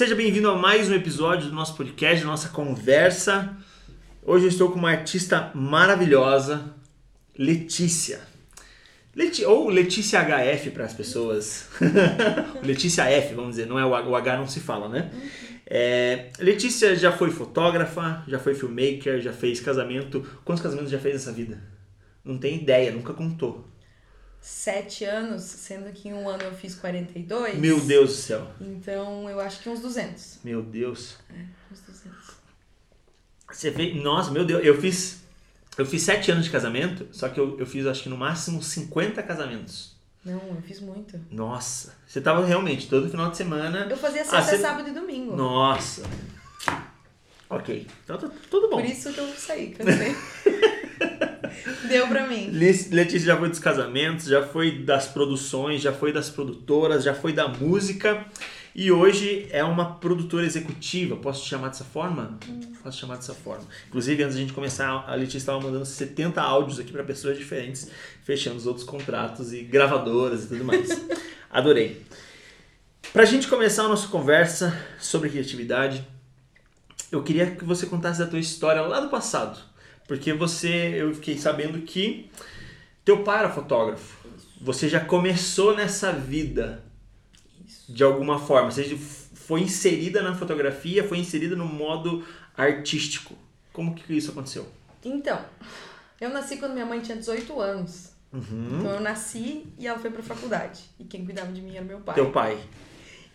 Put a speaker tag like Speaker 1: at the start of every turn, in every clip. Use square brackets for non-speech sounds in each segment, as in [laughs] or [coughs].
Speaker 1: Seja bem-vindo a mais um episódio do nosso podcast, da nossa conversa. Hoje eu estou com uma artista maravilhosa, Letícia. Leti ou Letícia HF para as pessoas. [laughs] Letícia F, vamos dizer, não é o H, não se fala, né? É, Letícia já foi fotógrafa, já foi filmmaker, já fez casamento. Quantos casamentos já fez nessa vida? Não tem ideia, nunca contou.
Speaker 2: Sete anos, sendo que em um ano eu fiz 42.
Speaker 1: Meu Deus do céu.
Speaker 2: Então eu acho que uns 200.
Speaker 1: Meu Deus.
Speaker 2: É, uns 200.
Speaker 1: Você fez. Nossa, meu Deus, eu fiz. Eu fiz sete anos de casamento, só que eu, eu fiz acho que no máximo 50 casamentos.
Speaker 2: Não, eu fiz muito.
Speaker 1: Nossa, você tava realmente todo final de semana.
Speaker 2: Eu fazia
Speaker 1: Ah,
Speaker 2: sexta,
Speaker 1: você-
Speaker 2: sábado e domingo.
Speaker 1: Nossa. Ok, então tá tudo bom.
Speaker 2: Por isso que eu saí, cansei. [laughs] Deu pra mim.
Speaker 1: Le- Letícia já foi dos casamentos, já foi das produções, já foi das produtoras, já foi da música e hoje é uma produtora executiva. Posso te chamar dessa forma? Posso te chamar dessa forma. Inclusive, antes da gente começar, a Letícia estava mandando 70 áudios aqui para pessoas diferentes, fechando os outros contratos e gravadoras e tudo mais. [laughs] Adorei. Pra gente começar a nossa conversa sobre criatividade, eu queria que você contasse a tua história lá do passado. Porque você, eu fiquei sabendo que teu pai era fotógrafo. Você já começou nessa vida
Speaker 2: Isso.
Speaker 1: de alguma forma. Você foi inserida na fotografia, foi inserida no modo artístico. Como que isso aconteceu?
Speaker 2: Então, eu nasci quando minha mãe tinha 18 anos.
Speaker 1: Uhum.
Speaker 2: Então eu nasci e ela foi pra faculdade. E quem cuidava de mim era meu pai.
Speaker 1: Teu pai.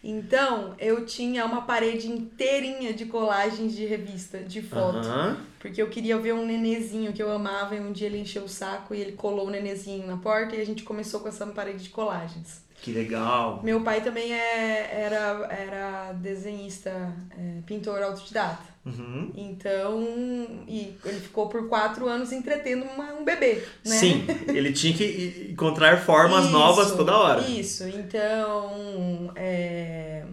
Speaker 2: Então, eu tinha uma parede inteirinha de colagens de revista, de foto.
Speaker 1: Aham.
Speaker 2: Porque eu queria ver um nenezinho que eu amava e um dia ele encheu o saco e ele colou o nenezinho na porta e a gente começou com essa parede de colagens.
Speaker 1: Que legal.
Speaker 2: Meu pai também é, era, era desenhista, é, pintor autodidata.
Speaker 1: Uhum.
Speaker 2: Então, e ele ficou por quatro anos entretendo uma- um bebê, né?
Speaker 1: Sim, ele tinha que encontrar formas
Speaker 2: Isso,
Speaker 1: novas toda hora.
Speaker 2: Isso, então. é,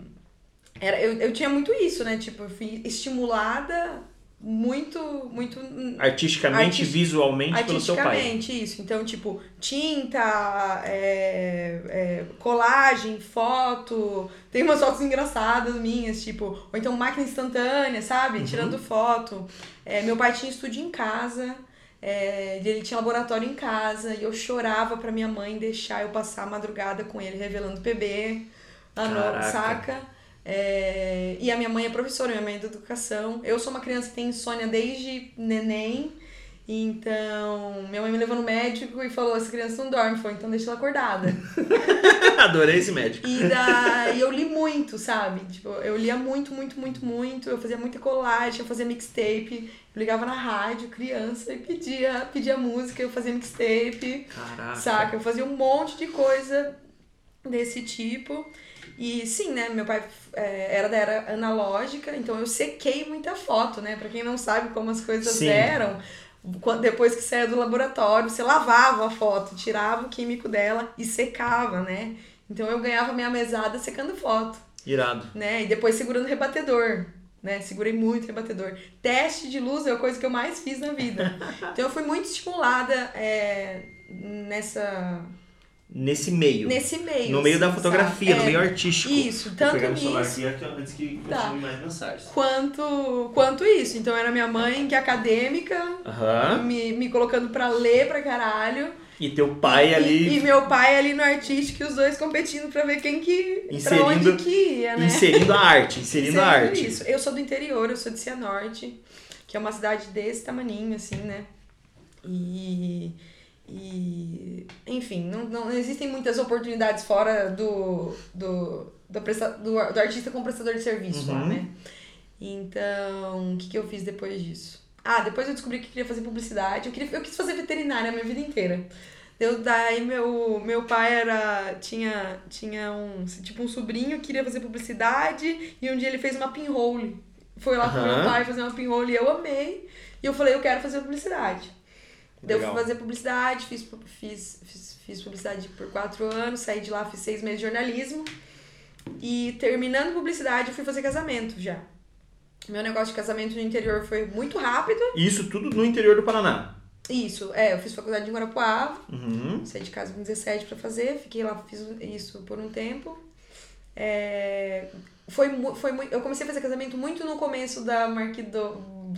Speaker 2: era, eu, eu tinha muito isso, né? Tipo, eu fui estimulada muito, muito.
Speaker 1: Artisticamente,
Speaker 2: Artis-
Speaker 1: visualmente pelo seu pai.
Speaker 2: Artisticamente, isso. Então, tipo, tinta, é, é, colagem, foto. Tem umas fotos engraçadas minhas, tipo, ou então máquina instantânea, sabe?
Speaker 1: Uhum.
Speaker 2: Tirando foto. É, meu pai tinha estúdio em casa. é, ele tinha laboratório em casa e eu chorava pra minha mãe deixar eu passar a madrugada com ele revelando PB, a
Speaker 1: Caraca.
Speaker 2: saca? É, e a minha mãe é professora, minha mãe é da educação. Eu sou uma criança que tem insônia desde neném. Então, minha mãe me levou no médico e falou: essa criança não dorme. Foi, então deixa ela acordada. [laughs]
Speaker 1: Adorei esse médico.
Speaker 2: E daí eu li muito, sabe? Tipo, eu lia muito, muito, muito, muito. Eu fazia muita colagem, eu fazia mixtape. Eu ligava na rádio, criança, e pedia, pedia música, eu fazia mixtape.
Speaker 1: Caraca.
Speaker 2: Saca? Eu fazia um monte de coisa desse tipo. E sim, né? Meu pai é, era da era analógica, então eu sequei muita foto, né? Pra quem não sabe como as coisas
Speaker 1: Sim.
Speaker 2: eram, depois que saía do laboratório, você lavava a foto, tirava o químico dela e secava, né? Então eu ganhava minha mesada secando foto,
Speaker 1: Irado.
Speaker 2: né? E depois segurando rebatedor. Né? Segurei muito rebatedor. Teste de luz é a coisa que eu mais fiz na vida. [laughs] Então eu fui muito estimulada é, nessa
Speaker 1: Nesse meio.
Speaker 2: Nesse meio.
Speaker 1: no meio da fotografia,
Speaker 2: sabe?
Speaker 1: no
Speaker 2: É,
Speaker 1: meio artístico.
Speaker 2: Isso,
Speaker 1: Vou
Speaker 2: tanto
Speaker 1: celular
Speaker 2: nisso
Speaker 1: aqui antes que
Speaker 2: Tá.
Speaker 1: mais mensagens.
Speaker 2: quanto, quanto isso. Então era minha mãe, que é acadêmica, me, me colocando pra ler pra caralho.
Speaker 1: E teu pai
Speaker 2: e,
Speaker 1: ali
Speaker 2: E, meu pai ali no artístico e os dois competindo pra ver quem que. pra
Speaker 1: Inserindo-
Speaker 2: onde que ia, né?
Speaker 1: inserindo a arte, inserindo a
Speaker 2: Inserindo
Speaker 1: arte.
Speaker 2: Isso. Eu sou do interior, eu sou de Cianorte, que é uma cidade desse tamaninho, assim, né? E. E. Enfim, não, não existem muitas oportunidades fora do. do, do, presta, do, do artista como prestador de serviço lá,
Speaker 1: Uhum.
Speaker 2: né? Então, o que, que eu fiz depois disso? Ah, depois eu descobri que queria fazer publicidade. Eu, queria, eu quis fazer veterinária a minha vida inteira. Eu, daí meu, meu pai era tinha, tinha um tipo um sobrinho que queria fazer publicidade e um dia ele fez uma pinhole. Foi lá com
Speaker 1: Aham.
Speaker 2: meu pai fazer uma pinhole e eu amei. E eu falei, eu quero fazer publicidade. Daí eu
Speaker 1: Legal.
Speaker 2: fui fazer publicidade, fiz, fiz, fiz, fiz publicidade por quatro anos, saí de lá, fiz seis meses de jornalismo. E terminando publicidade, eu fui fazer casamento já. Meu negócio de casamento no interior foi muito rápido.
Speaker 1: Isso tudo no interior do Paraná.
Speaker 2: Isso, é, eu fiz faculdade em Guarapuava,
Speaker 1: Uhum.
Speaker 2: saí de casa com 17 pra fazer, fiquei lá, fiz isso por um tempo. É, foi, foi muito. Eu comecei a fazer casamento muito no começo da Mark II.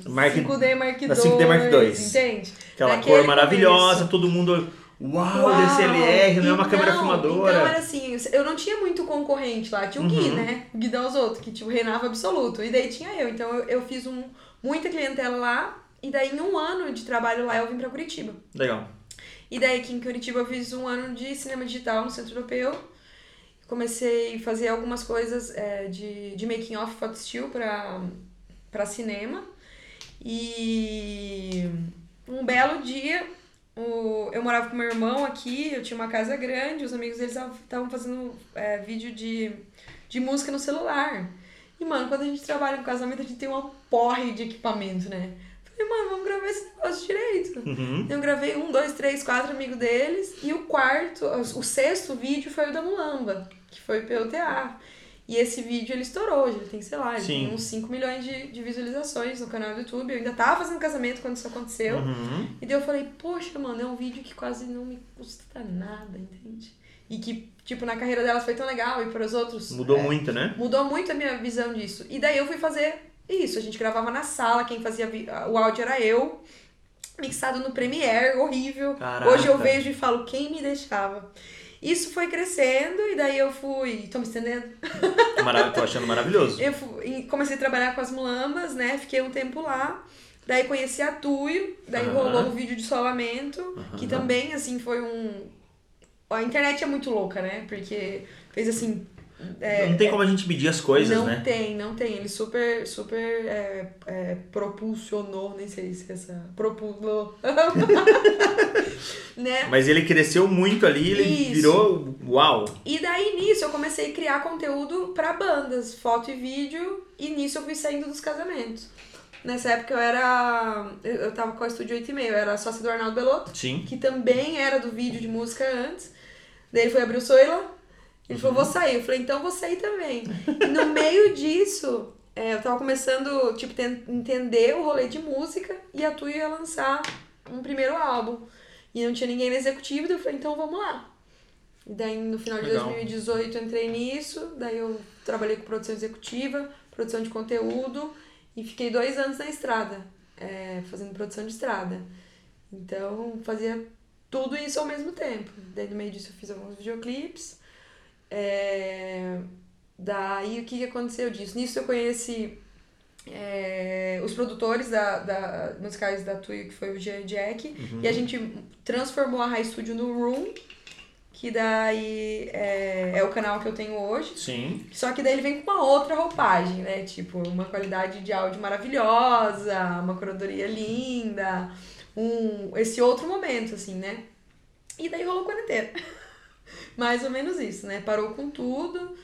Speaker 1: Mark-
Speaker 2: 5D Mark II.
Speaker 1: da 5D Mark II.
Speaker 2: Entende?
Speaker 1: Aquela
Speaker 2: Naquele
Speaker 1: cor maravilhosa,
Speaker 2: começo.
Speaker 1: todo mundo. Uau,
Speaker 2: Uau!
Speaker 1: DSLR, não é uma câmera
Speaker 2: não,
Speaker 1: filmadora.
Speaker 2: Então era assim, eu não tinha muito concorrente lá. Tinha o Gui,
Speaker 1: Uhum.
Speaker 2: né? O Gui das outros, que tipo, reinava absoluto. E daí tinha eu. Então eu, eu fiz um, muita clientela lá. E daí em um ano de trabalho lá eu vim pra Curitiba.
Speaker 1: Legal.
Speaker 2: E daí aqui em Curitiba eu fiz um ano de cinema digital no Centro Europeu. Comecei a fazer algumas coisas é, de, de making off photo still pra, pra cinema. E um belo dia, o, eu morava com meu irmão aqui, eu tinha uma casa grande, os amigos deles estavam fazendo é, vídeo de, de música no celular. E, mano, quando a gente trabalha com casamento, a gente tem uma porre de equipamento, né? Falei, mano, vamos gravar esse negócio direito.
Speaker 1: Uhum.
Speaker 2: Eu gravei um, dois, três, quatro amigos deles. E o quarto, o sexto vídeo foi o da Mulamba, que foi pelo TA. E esse vídeo ele estourou, já tem, sei lá, ele
Speaker 1: Sim.
Speaker 2: tem uns 5 milhões de, de visualizações no canal do YouTube. Eu ainda tava fazendo casamento quando isso aconteceu.
Speaker 1: Uhum.
Speaker 2: E daí eu falei, poxa, mano, é um vídeo que quase não me custa nada, entende? E que, tipo, na carreira delas foi tão legal e para os outros.
Speaker 1: Mudou
Speaker 2: é,
Speaker 1: muito, né?
Speaker 2: Mudou muito a minha visão disso. E daí eu fui fazer isso. A gente gravava na sala, quem fazia o áudio era eu. Mixado no Premiere, horrível.
Speaker 1: Caraca.
Speaker 2: Hoje eu vejo e falo, quem me deixava? Isso foi crescendo e daí eu fui. Tô me estendendo? [laughs]
Speaker 1: Marav tô achando maravilhoso.
Speaker 2: Eu fui- e comecei a trabalhar com as mulambas, né? Fiquei um tempo lá. Daí conheci a Tuyo, daí
Speaker 1: Aham.
Speaker 2: rolou um vídeo de solamento, que
Speaker 1: Aham.
Speaker 2: também, assim, foi um. A internet é muito louca, né? Porque fez assim. É,
Speaker 1: não tem como a gente medir as coisas,
Speaker 2: não
Speaker 1: né?
Speaker 2: tem, não tem. Ele super, super é, é, propulsionou, nem sei se essa. Propulou. [laughs] né?
Speaker 1: Mas ele cresceu muito ali, ele
Speaker 2: Isso.
Speaker 1: virou. Uau!
Speaker 2: E daí nisso eu comecei a criar conteúdo pra bandas, foto e vídeo, e nisso eu fui saindo dos casamentos. Nessa época eu era. Eu tava com a Estúdio 8 e meio, eu era sócia do Arnaldo Belotto,
Speaker 1: Sim.
Speaker 2: que também era do vídeo de música antes. Daí ele foi abrir o Soila. Ele falou, vou sair. Eu falei, então vou sair também. E no meio disso, é, eu tava começando, tipo, ten- entender o rolê de música e a Tu ia lançar um primeiro álbum. E não tinha ninguém na executiva, daí eu falei, então vamos lá. E daí no final de
Speaker 1: Legal.
Speaker 2: 2018 eu entrei nisso, daí eu trabalhei com produção executiva, produção de conteúdo e fiquei dois anos na estrada, é, fazendo produção de estrada. Então fazia tudo isso ao mesmo tempo. Daí no meio disso eu fiz alguns videoclipes. É, daí o que, que aconteceu disso? Nisso eu conheci é, os produtores da, da, musicais da Tuyo, que foi o Jean Jack, e a gente transformou a High Studio no Room, que daí é, é o canal que eu tenho hoje.
Speaker 1: Sim.
Speaker 2: Só que daí ele vem com uma outra roupagem, né? Tipo, uma qualidade de áudio maravilhosa, uma curadoria linda, um, esse outro momento, assim, né? E daí rolou quarentena. [laughs] Mais ou menos isso, né? Parou com tudo.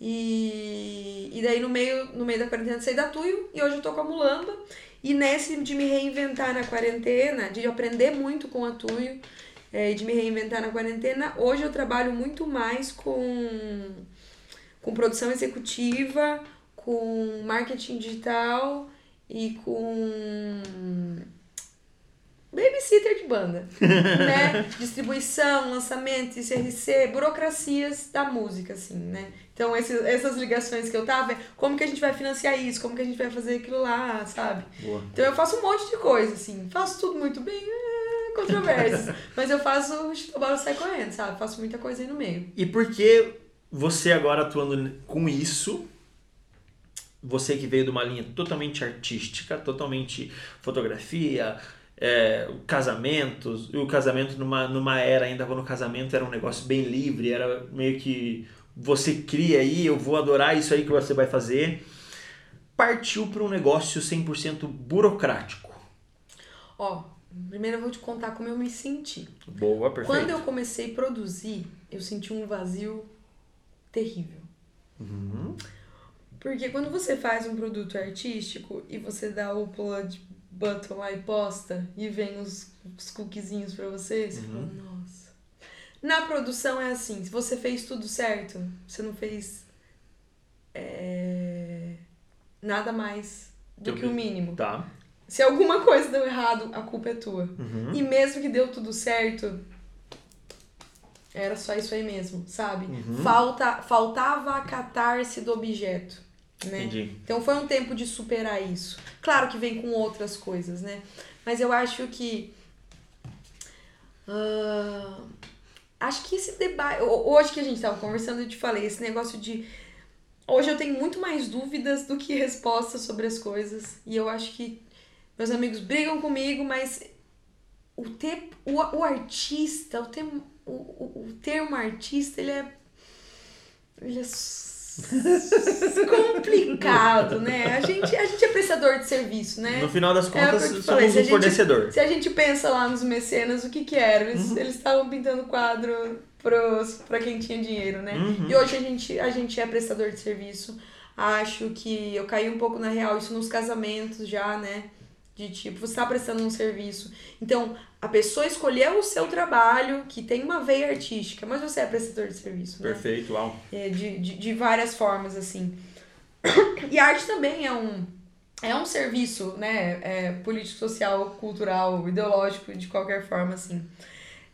Speaker 2: E, e daí no meio, no meio da quarentena saí da Tuyo e hoje eu tô com a Mulamba. E nesse de me reinventar na quarentena, de aprender muito com a Tuyo, é, de me reinventar na quarentena, hoje eu trabalho muito mais com com produção executiva, com marketing digital e com babysitter de banda, né? [laughs] Distribuição, lançamento, ICRC, burocracias da música, assim, né? Então, esses, essas ligações que eu tava, como que a gente vai financiar isso, como que a gente vai fazer aquilo lá, sabe?
Speaker 1: Boa.
Speaker 2: Então, eu faço um monte de coisa, assim. Faço tudo muito bem, é, [laughs] mas eu faço o bola sai correndo, sabe? Faço muita coisa aí no meio.
Speaker 1: E por que você agora atuando com isso, você que veio de uma linha totalmente artística, totalmente fotografia, é, casamentos, e o casamento numa, numa era ainda quando o casamento era um negócio bem livre, era meio que você cria aí, eu vou adorar isso aí que você vai fazer, partiu para um negócio 100% burocrático.
Speaker 2: Ó, primeiro eu vou te contar como eu me senti.
Speaker 1: Boa, perfeito.
Speaker 2: Quando eu comecei a produzir, eu senti um vazio terrível.
Speaker 1: Uhum.
Speaker 2: Porque quando você faz um produto artístico e você dá o upload button lá e posta e vem os, os cookiezinhos pra você, você fala, nossa. Na produção é assim, se você fez tudo certo, você não fez é, nada mais do que o mínimo.
Speaker 1: Tá.
Speaker 2: Se alguma coisa deu errado, a culpa é tua.
Speaker 1: Uhum.
Speaker 2: E mesmo que deu tudo certo, era só isso aí mesmo, sabe?
Speaker 1: Uhum.
Speaker 2: Falta, faltava a catarse do objeto. Né?
Speaker 1: Entendi.
Speaker 2: Então foi um tempo de superar isso. Claro que vem com outras coisas, né? Mas eu acho que. ah, acho que esse debate. ho- Hoje que a gente tava conversando, eu te falei, esse negócio de. Hoje eu tenho muito mais dúvidas do que respostas sobre as coisas. E eu acho que meus amigos brigam comigo, mas o, te, o, o artista, o, termo, o, o, o termo artista, ele é. Ele é [laughs] complicado, né? A gente, a gente é prestador de serviço, né?
Speaker 1: No final das
Speaker 2: É
Speaker 1: contas,
Speaker 2: te
Speaker 1: somos
Speaker 2: falei, se a
Speaker 1: um
Speaker 2: gente-
Speaker 1: fornecedor.
Speaker 2: Se a gente pensa lá nos mecenas, o que que era? Eles
Speaker 1: Uhum.
Speaker 2: estavam pintando quadro pros, pra quem tinha dinheiro, né?
Speaker 1: Uhum.
Speaker 2: E hoje a gente, a gente é prestador de serviço. Acho que eu caí um pouco na real, isso nos casamentos já, né? De tipo, você tá prestando um serviço. Então, a pessoa escolheu o seu trabalho, que tem uma veia artística, mas você é prestador de serviço, né?
Speaker 1: Perfeito, uau.
Speaker 2: É, de, de, de várias formas, assim. [coughs] E a arte também é um, é um serviço, né? É, político, social, cultural, ideológico, de qualquer forma, assim.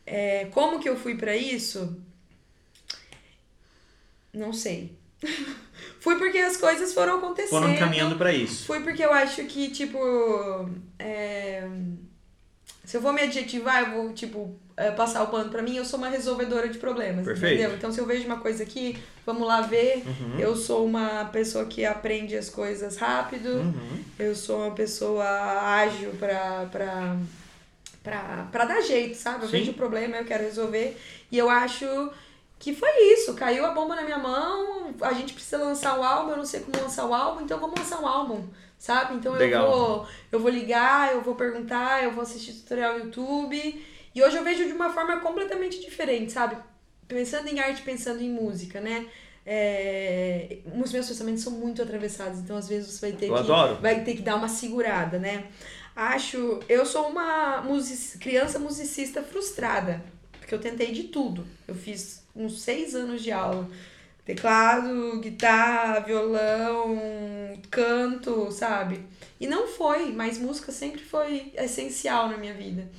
Speaker 2: É, como que eu fui pra isso? Não sei. Fui porque as coisas foram acontecendo.
Speaker 1: Foram caminhando pra isso.
Speaker 2: Fui porque eu acho que, tipo. é, Se eu vou me adjetivar, eu vou, tipo, é, passar o pano pra mim, eu sou uma resolvedora de problemas.
Speaker 1: Perfeito.
Speaker 2: Entendeu? Então, se eu vejo uma coisa aqui, vamos lá ver.
Speaker 1: Uhum.
Speaker 2: Eu sou uma pessoa que aprende as coisas rápido.
Speaker 1: Uhum.
Speaker 2: Eu sou uma pessoa ágil pra, pra, pra, pra dar jeito, sabe? Eu
Speaker 1: Sim.
Speaker 2: vejo o problema, eu quero resolver. E eu acho que foi isso. Caiu a bomba na minha mão, a gente precisa lançar um álbum, eu não sei como lançar o álbum, então vamos lançar um álbum, sabe? Então eu
Speaker 1: Legal.
Speaker 2: vou, eu vou ligar, eu vou perguntar, eu vou assistir tutorial no YouTube. E hoje eu vejo de uma forma completamente diferente, sabe? Pensando em arte, pensando em música, né? É, os meus pensamentos são muito atravessados, então às vezes você vai ter
Speaker 1: Eu
Speaker 2: que
Speaker 1: adoro.
Speaker 2: vai ter que dar uma segurada, né? Acho, eu sou uma music, criança musicista frustrada, porque eu tentei de tudo. Eu fiz uns seis anos de aula, teclado, guitarra, violão, canto, sabe? E não foi, mas música sempre foi essencial na minha vida.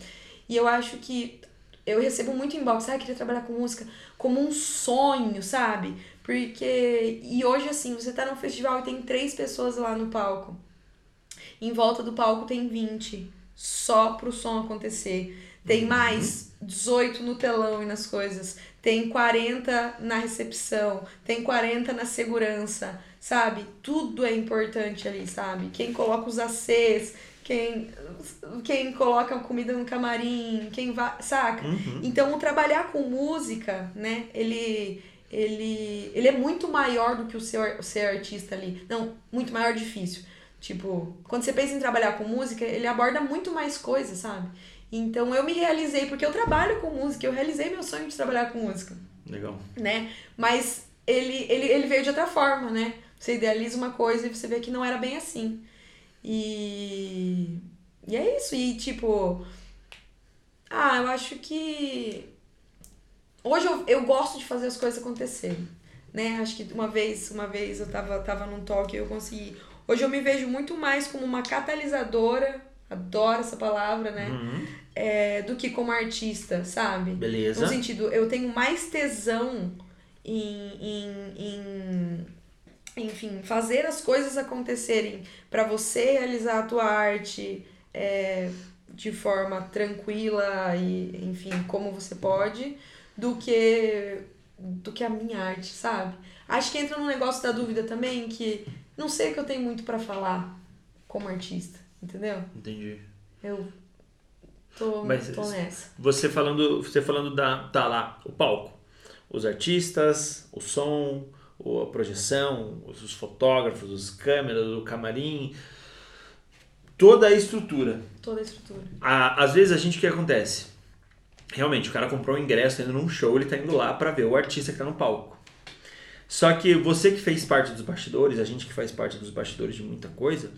Speaker 2: E eu acho que eu recebo muito inbox, ah, queria trabalhar com música como um sonho, sabe? Porque. E hoje, assim, você tá num festival e tem três pessoas lá no palco. Em volta do palco tem 20. Só pro som acontecer. Tem mais 18 no telão e nas coisas. Tem 40 na recepção. Tem 40 na segurança. Sabe? Tudo é importante ali, sabe? Quem coloca os ACs, quem, quem coloca comida no camarim, quem vai. Saca?
Speaker 1: Uhum.
Speaker 2: Então, o trabalhar com música, né, ele, ele, ele é muito maior do que o ser, o ser artista ali. Não, muito maior difícil. Tipo, quando você pensa em trabalhar com música, ele aborda muito mais coisas, sabe? Então, eu me realizei, porque eu trabalho com música, eu realizei meu sonho de trabalhar com música,
Speaker 1: Legal.
Speaker 2: né? Mas ele, ele, ele veio de outra forma, né? Você idealiza uma coisa e você vê que não era bem assim. E, e é isso. E, tipo, ah, eu acho que. Hoje eu, eu gosto de fazer as coisas acontecerem. Né? Acho que uma vez, uma vez eu tava, tava num talk e eu consegui. Hoje eu me vejo muito mais como uma catalisadora, adoro essa palavra, né?
Speaker 1: Uhum.
Speaker 2: É, do que como artista, sabe?
Speaker 1: Beleza.
Speaker 2: No sentido, eu tenho mais tesão em, em, em enfim, fazer as coisas acontecerem para você realizar a tua arte é, de forma tranquila e, enfim, como você pode, do que do que a minha arte, sabe? Acho que entra no negócio da dúvida também que não sei o que eu tenho muito para falar como artista, entendeu?
Speaker 1: Entendi.
Speaker 2: Eu tô,
Speaker 1: Mas-
Speaker 2: tô nessa.
Speaker 1: Você falando, você falando da tá lá o palco, os artistas, o som, a projeção, os os fotógrafos, os câmeras, o camarim, toda a estrutura.
Speaker 2: Toda a estrutura.
Speaker 1: Às vezes a gente o que acontece? Realmente, o cara comprou um ingresso, indo num show, ele tá indo lá pra ver o artista que tá no palco. Só que você que fez parte dos bastidores, a gente que faz parte dos bastidores de muita coisa,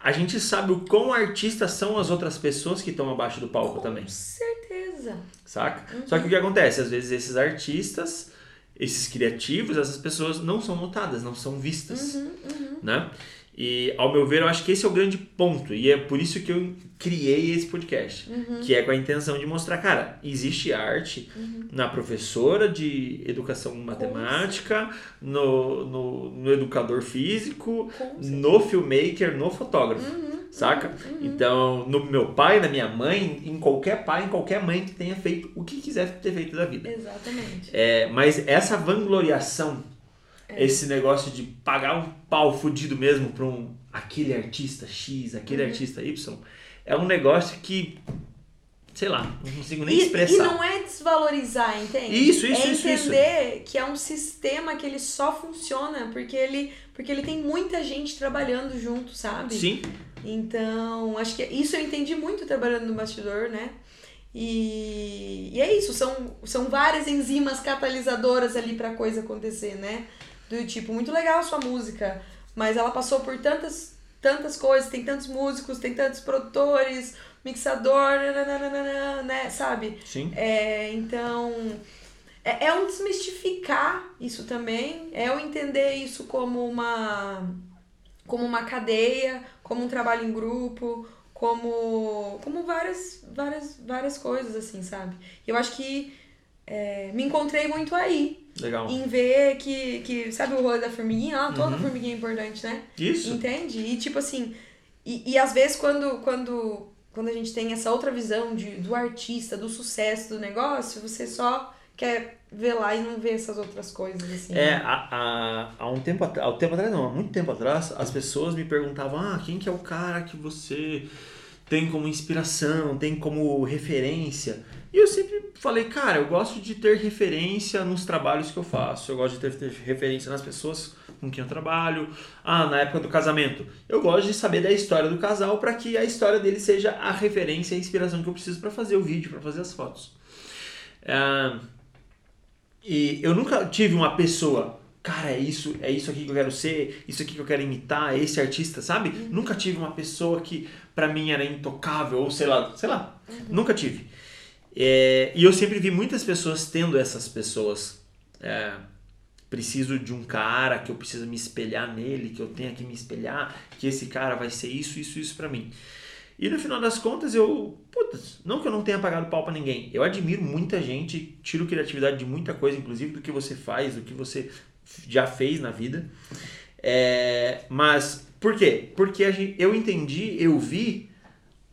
Speaker 1: a gente sabe o quão artistas são as outras pessoas que estão abaixo do palco também.
Speaker 2: Com certeza.
Speaker 1: saca? Só que o que acontece? Às vezes esses artistas, esses criativos, essas pessoas não são notadas, não são vistas,
Speaker 2: Uhum, uhum.
Speaker 1: né? E, ao meu ver, eu acho que esse é o grande ponto. E é por isso que eu criei esse podcast.
Speaker 2: Uhum.
Speaker 1: Que é com a intenção de mostrar, cara, existe arte
Speaker 2: Uhum.
Speaker 1: na professora de educação matemática, no, no, no educador físico, no filmmaker, no fotógrafo.
Speaker 2: Uhum.
Speaker 1: Saca? Então, no meu pai, na minha mãe, em qualquer pai, em qualquer mãe que tenha feito o que quiser ter feito da vida.
Speaker 2: Exatamente.
Speaker 1: É, mas essa vangloriação, esse negócio de pagar um pau fudido mesmo pra um aquele artista X, aquele artista Y, é um negócio que, sei lá, não consigo nem
Speaker 2: E,
Speaker 1: expressar.
Speaker 2: e não é desvalorizar, entende?
Speaker 1: Isso, isso,
Speaker 2: é
Speaker 1: isso,
Speaker 2: entender que é um sistema que ele só funciona porque ele, porque ele tem muita gente trabalhando junto, sabe?
Speaker 1: Sim,
Speaker 2: Então, acho que isso eu entendi muito trabalhando no bastidor, né? E, e é isso, são, são várias enzimas catalisadoras ali pra coisa acontecer, né? Do tipo, muito legal a sua música, mas ela passou por tantas, tantas coisas, tem tantos músicos, tem tantos produtores, mixador, nananana, né? Sabe?
Speaker 1: sim.
Speaker 2: É, então, é, é um desmistificar isso também, é eu entender isso como uma, como uma cadeia, como um trabalho em grupo, como, como várias, várias, várias coisas, assim, sabe? Eu acho que é, me encontrei muito aí,
Speaker 1: Legal.
Speaker 2: em ver que, que sabe o rolê da formiguinha? Ah, toda formiguinha é importante, né?
Speaker 1: Isso.
Speaker 2: Entende? E tipo assim, e, e às vezes quando, quando, quando a gente tem essa outra visão de, do artista, do sucesso do negócio, você só quer ver lá e não ver essas outras coisas, assim.
Speaker 1: É,
Speaker 2: né?
Speaker 1: há, há, há um tempo atrás, há um tempo atrás não, há muito tempo atrás, as pessoas me perguntavam, ah, quem que é o cara que você tem como inspiração, tem como referência? E eu sempre falei, cara, eu gosto de ter referência nos trabalhos que eu faço, eu gosto de ter, ter referência nas pessoas com quem eu trabalho. Ah, na época do casamento, eu gosto de saber da história do casal para que a história dele seja a referência e a inspiração que eu preciso para fazer o vídeo, para fazer as fotos. Ah, e eu nunca tive uma pessoa, cara, é isso, é isso aqui que eu quero ser, isso aqui que eu quero imitar, é esse artista, sabe? Nunca tive uma pessoa que pra mim era intocável, ou sei lá, sei lá. Nunca tive. É, e eu sempre vi muitas pessoas tendo essas pessoas. É, preciso de um cara que eu preciso me espelhar nele, que eu tenha que me espelhar, que esse cara vai ser isso, isso, isso pra mim. E no final das contas eu, putz, não que eu não tenha pagado pau pra ninguém, eu admiro muita gente, tiro criatividade de muita coisa, inclusive do que você faz, do que você já fez na vida. É, mas por quê? Porque gente, eu entendi, eu vi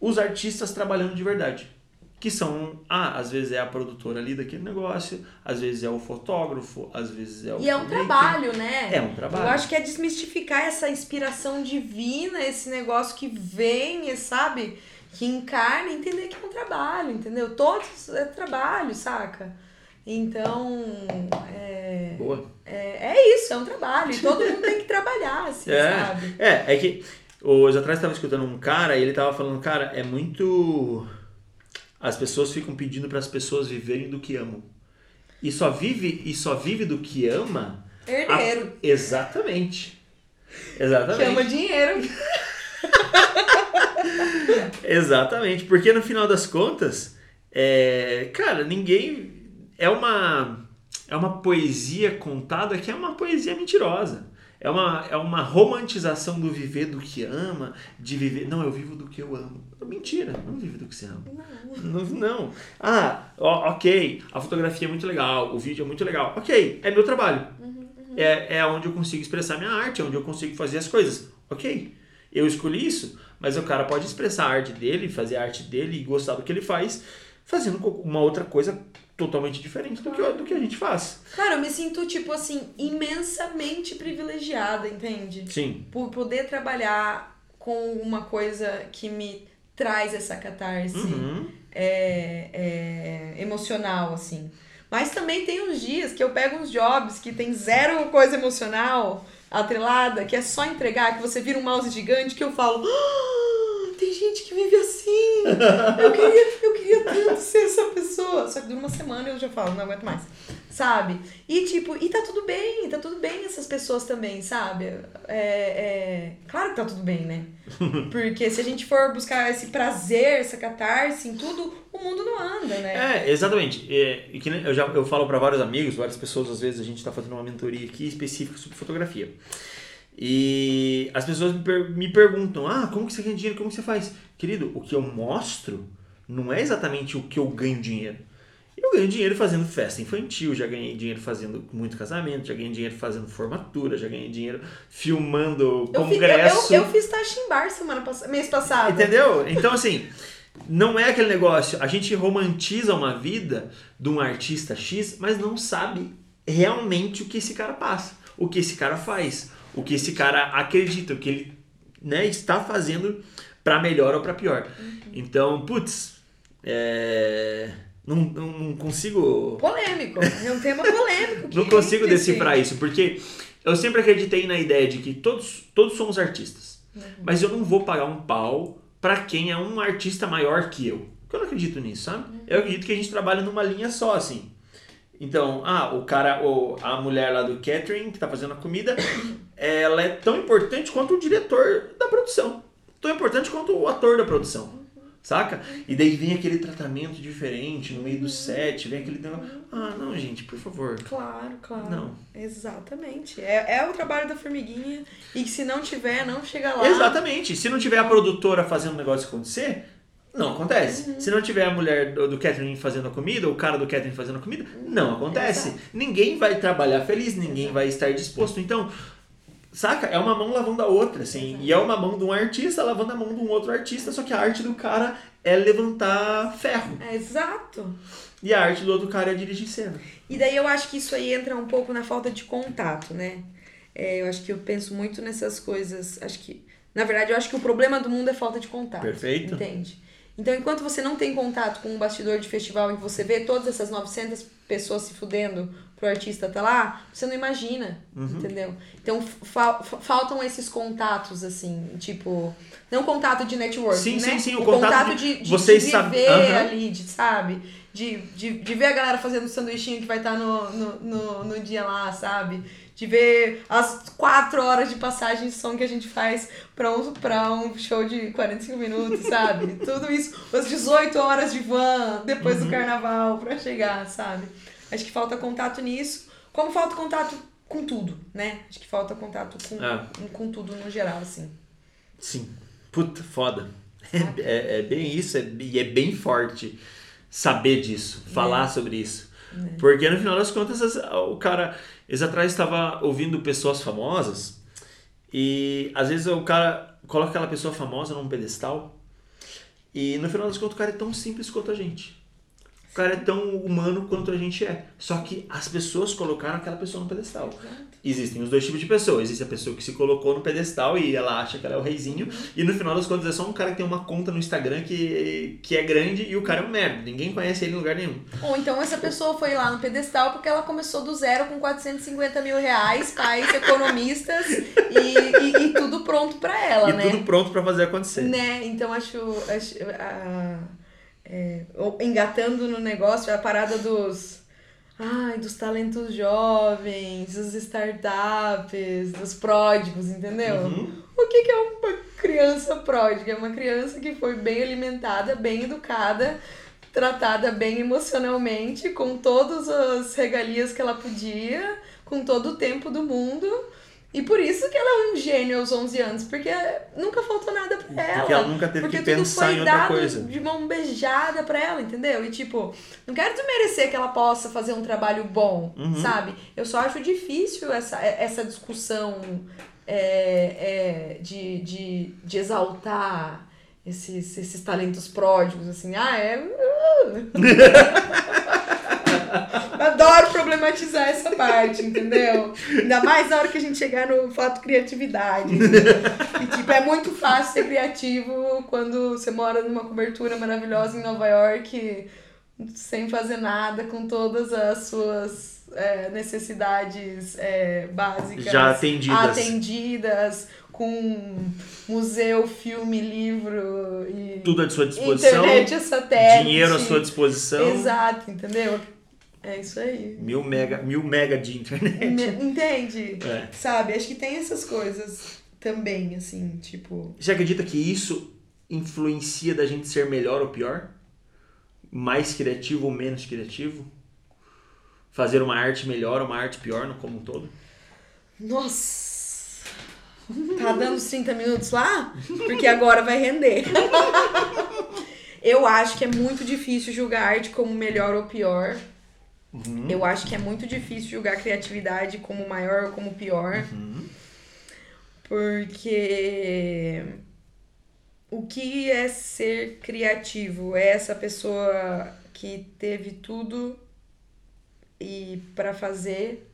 Speaker 1: os artistas trabalhando de verdade. Que são, ah, às vezes é a produtora ali daquele negócio, às vezes é o fotógrafo, às vezes é o.
Speaker 2: E é um
Speaker 1: filmmaker.
Speaker 2: trabalho, né?
Speaker 1: É um trabalho.
Speaker 2: Eu acho que é desmistificar essa inspiração divina, esse negócio que vem, sabe? Que encarna, entender que é um trabalho, entendeu? Todos é trabalho, saca? Então, é,
Speaker 1: Boa.
Speaker 2: é, é isso, é um trabalho. E todo mundo tem que trabalhar, assim, [laughs]
Speaker 1: É,
Speaker 2: sabe?
Speaker 1: é, é que hoje atrás estava escutando um cara e ele tava falando, cara, é muito. As pessoas ficam pedindo para as pessoas viverem do que amam. E só vive e só vive do que ama. a-
Speaker 2: Herdeiro.
Speaker 1: Exatamente.
Speaker 2: Que
Speaker 1: Exatamente.
Speaker 2: ama dinheiro. [laughs]
Speaker 1: Exatamente, porque no final das contas, é, cara, ninguém é uma é uma poesia contada que é uma poesia mentirosa. É uma, é uma romantização do viver do que ama, de viver. Não, eu vivo do que eu amo. Mentira, não vive do que você ama. Não. Não. Ah, ok, a fotografia é muito legal, o vídeo é muito legal. Ok, é meu trabalho. É, é onde eu consigo expressar minha arte, é onde eu consigo fazer as coisas. Ok, eu escolhi isso, mas o cara pode expressar a arte dele, fazer a arte dele e gostar do que ele faz, fazendo uma outra coisa totalmente diferente do que, do que a gente faz.
Speaker 2: Cara, eu me sinto, tipo assim, imensamente privilegiada, entende?
Speaker 1: Sim.
Speaker 2: Por poder trabalhar com uma coisa que me traz essa catarse
Speaker 1: Uhum.
Speaker 2: é, é, emocional, assim. Mas também tem uns dias que eu pego uns jobs que tem zero coisa emocional atrelada, que é só entregar, que você vira um mouse gigante, que eu falo. "Ah, tem gente que vive assim. Eu queria, eu queria tanto ser essa pessoa. Só que dura uma semana eu já falo, não aguento mais. Sabe? E tipo, e tá tudo bem, tá tudo bem essas pessoas também, sabe? É, é... Claro que tá tudo bem, né? [laughs] Porque se a gente for buscar esse prazer, essa catarse em tudo, o mundo não anda, né?
Speaker 1: É, exatamente. É, e que eu já eu falo para vários amigos, várias pessoas, às vezes a gente está fazendo uma mentoria aqui específica sobre fotografia. E as pessoas me, per- me perguntam: ah, como que você ganha dinheiro? Como que você faz? Querido, o que eu mostro não é exatamente o que eu ganho dinheiro. Eu ganho dinheiro fazendo festa infantil, já ganhei dinheiro fazendo muito casamento, já ganhei dinheiro fazendo formatura, já ganhei dinheiro filmando
Speaker 2: Eu, fi- eu,
Speaker 1: congresso.
Speaker 2: eu, eu fiz taxa em bar semana pass... mês passado.
Speaker 1: Entendeu? Então, assim, não é aquele negócio. A gente romantiza uma vida de um artista X, mas não sabe realmente o que esse cara passa, o que esse cara faz, o que esse cara acredita, o que ele né, está fazendo para melhor ou para pior. Então, putz, é, não, não, não consigo.
Speaker 2: Polêmico. É um tema polêmico. [laughs]
Speaker 1: Não
Speaker 2: que-
Speaker 1: consigo
Speaker 2: que,
Speaker 1: decifrar isso, porque eu sempre acreditei na ideia de que todos, todos somos artistas. Mas eu não vou pagar um pau pra quem é um artista maior que eu. Porque eu não acredito nisso, sabe? Eu acredito que a gente trabalha numa linha só, assim. Então, ah, o cara, ou a mulher lá do catering que tá fazendo a comida, ela é tão importante quanto o diretor da produção. Tão importante quanto o ator da produção. Saca? E daí vem aquele tratamento diferente no meio do set, vem aquele negócio. Ah, não, gente, por favor.
Speaker 2: Claro, claro.
Speaker 1: Não.
Speaker 2: Exatamente. É, é o trabalho da formiguinha. E se não tiver, não chega lá.
Speaker 1: Exatamente. Se não tiver a produtora fazendo o negócio acontecer, não acontece.
Speaker 2: Uhum.
Speaker 1: Se não tiver a mulher do, do catering fazendo a comida, ou o cara do catering fazendo a comida, não acontece.
Speaker 2: Exato.
Speaker 1: Ninguém vai trabalhar feliz, ninguém vai estar disposto. Então, saca? É uma mão lavando a outra, assim.
Speaker 2: Exato.
Speaker 1: E é uma mão de um artista lavando a mão de um outro artista, só que a arte do cara é levantar ferro.
Speaker 2: É, exato.
Speaker 1: E a arte do outro cara é dirigir cena.
Speaker 2: E daí eu acho que isso aí entra um pouco na falta de contato, né? É, eu acho que eu penso muito nessas coisas. Acho que. Na verdade, eu acho que o problema do mundo é falta de contato.
Speaker 1: Perfeito.
Speaker 2: Entende? Então, enquanto você não tem contato com um bastidor de festival em que você vê todas essas 900 pessoas se fudendo pro artista tá lá, você não imagina,
Speaker 1: Uhum.
Speaker 2: entendeu? Então, fa- fa- faltam esses contatos, assim, tipo... Não contato de network,
Speaker 1: Sim,
Speaker 2: né?
Speaker 1: sim, sim, o
Speaker 2: o
Speaker 1: contato
Speaker 2: contato
Speaker 1: de
Speaker 2: de,
Speaker 1: vocês
Speaker 2: de viver
Speaker 1: Aham.
Speaker 2: ali, de, sabe? De, de, de ver a galera fazendo o sanduichinho que vai estar no, no, no, no dia lá, sabe? De ver as quatro horas de passagem de som que a gente faz pra um, pra um show de 45 minutos, sabe? [laughs] Tudo isso, as 18 horas de van depois
Speaker 1: Uhum.
Speaker 2: do carnaval pra chegar, sabe? Acho que falta contato nisso, como falta contato com tudo, né? Acho que falta contato com,
Speaker 1: Ah.
Speaker 2: com tudo no geral, assim.
Speaker 1: Sim. Puta, foda. É, é- é bem isso, é- e é bem forte saber disso, falar sobre isso. Porque no final das contas, as- o cara. Eles atrás estava ouvindo pessoas famosas e às vezes o cara coloca aquela pessoa famosa num pedestal e no final das contas o cara é tão simples quanto a gente. O cara é tão humano quanto a gente é. Só que as pessoas colocaram aquela pessoa no pedestal. Existem os dois tipos de pessoas. Existe a pessoa que se colocou no pedestal e ela acha que ela é o reizinho. E no final das contas é só um cara que tem uma conta no Instagram que, que é grande e o cara é um merda. Ninguém conhece ele em lugar nenhum.
Speaker 2: Ou então essa pessoa foi lá no pedestal porque ela começou do zero com 450 mil reais, pais economistas e, e, e tudo pronto pra ela,
Speaker 1: e
Speaker 2: né?
Speaker 1: tudo pronto pra fazer acontecer.
Speaker 2: Né? Então acho. acho a- é, engatando no negócio, a parada dos. Ai, dos talentos jovens, dos startups, dos pródigos, entendeu?
Speaker 1: Uhum.
Speaker 2: O que, que é uma criança pródiga? É uma criança que foi bem alimentada, bem educada, tratada bem emocionalmente, com todas as regalias que ela podia, com todo o tempo do mundo. E por isso que ela é um gênio aos 11 anos, porque nunca faltou nada pra ela.
Speaker 1: Porque ela nunca teve
Speaker 2: Porque
Speaker 1: que
Speaker 2: tudo
Speaker 1: pensar
Speaker 2: foi
Speaker 1: em outra
Speaker 2: dado
Speaker 1: coisa.
Speaker 2: de mão beijada pra ela, entendeu? E tipo, não quero desmerecer que ela possa fazer um trabalho bom,
Speaker 1: Uhum.
Speaker 2: sabe? Eu só acho difícil essa, essa discussão é, é, de, de, de exaltar esses, esses talentos pródigos, assim, ah, é. [laughs] [laughs] Adoro problematizar essa parte, entendeu? Ainda mais na hora que a gente chegar no fato criatividade. E, tipo, é muito fácil ser criativo quando você mora numa cobertura maravilhosa em Nova York, sem fazer nada, com todas as suas é, necessidades é, básicas
Speaker 1: Já atendidas.
Speaker 2: atendidas, com museu, filme, livro e
Speaker 1: Tudo à sua disposição.
Speaker 2: internet a satélite.
Speaker 1: Dinheiro à sua disposição.
Speaker 2: Exato, entendeu? É isso aí.
Speaker 1: Mil mega, mil mega de internet.
Speaker 2: Entende?
Speaker 1: É.
Speaker 2: Sabe? Acho que tem essas coisas também, assim, tipo.
Speaker 1: Você acredita que isso influencia da gente ser melhor ou pior? Mais criativo ou menos criativo? Fazer uma arte melhor ou uma arte pior no como um todo?
Speaker 2: Nossa! Tá dando os 30 minutos lá? Porque agora vai render. [laughs] Eu acho que é muito difícil julgar arte como melhor ou pior.
Speaker 1: Uhum.
Speaker 2: Eu acho que é muito difícil julgar criatividade como maior ou como pior.
Speaker 1: Uhum.
Speaker 2: Porque o que é ser criativo? É essa pessoa que teve tudo e para fazer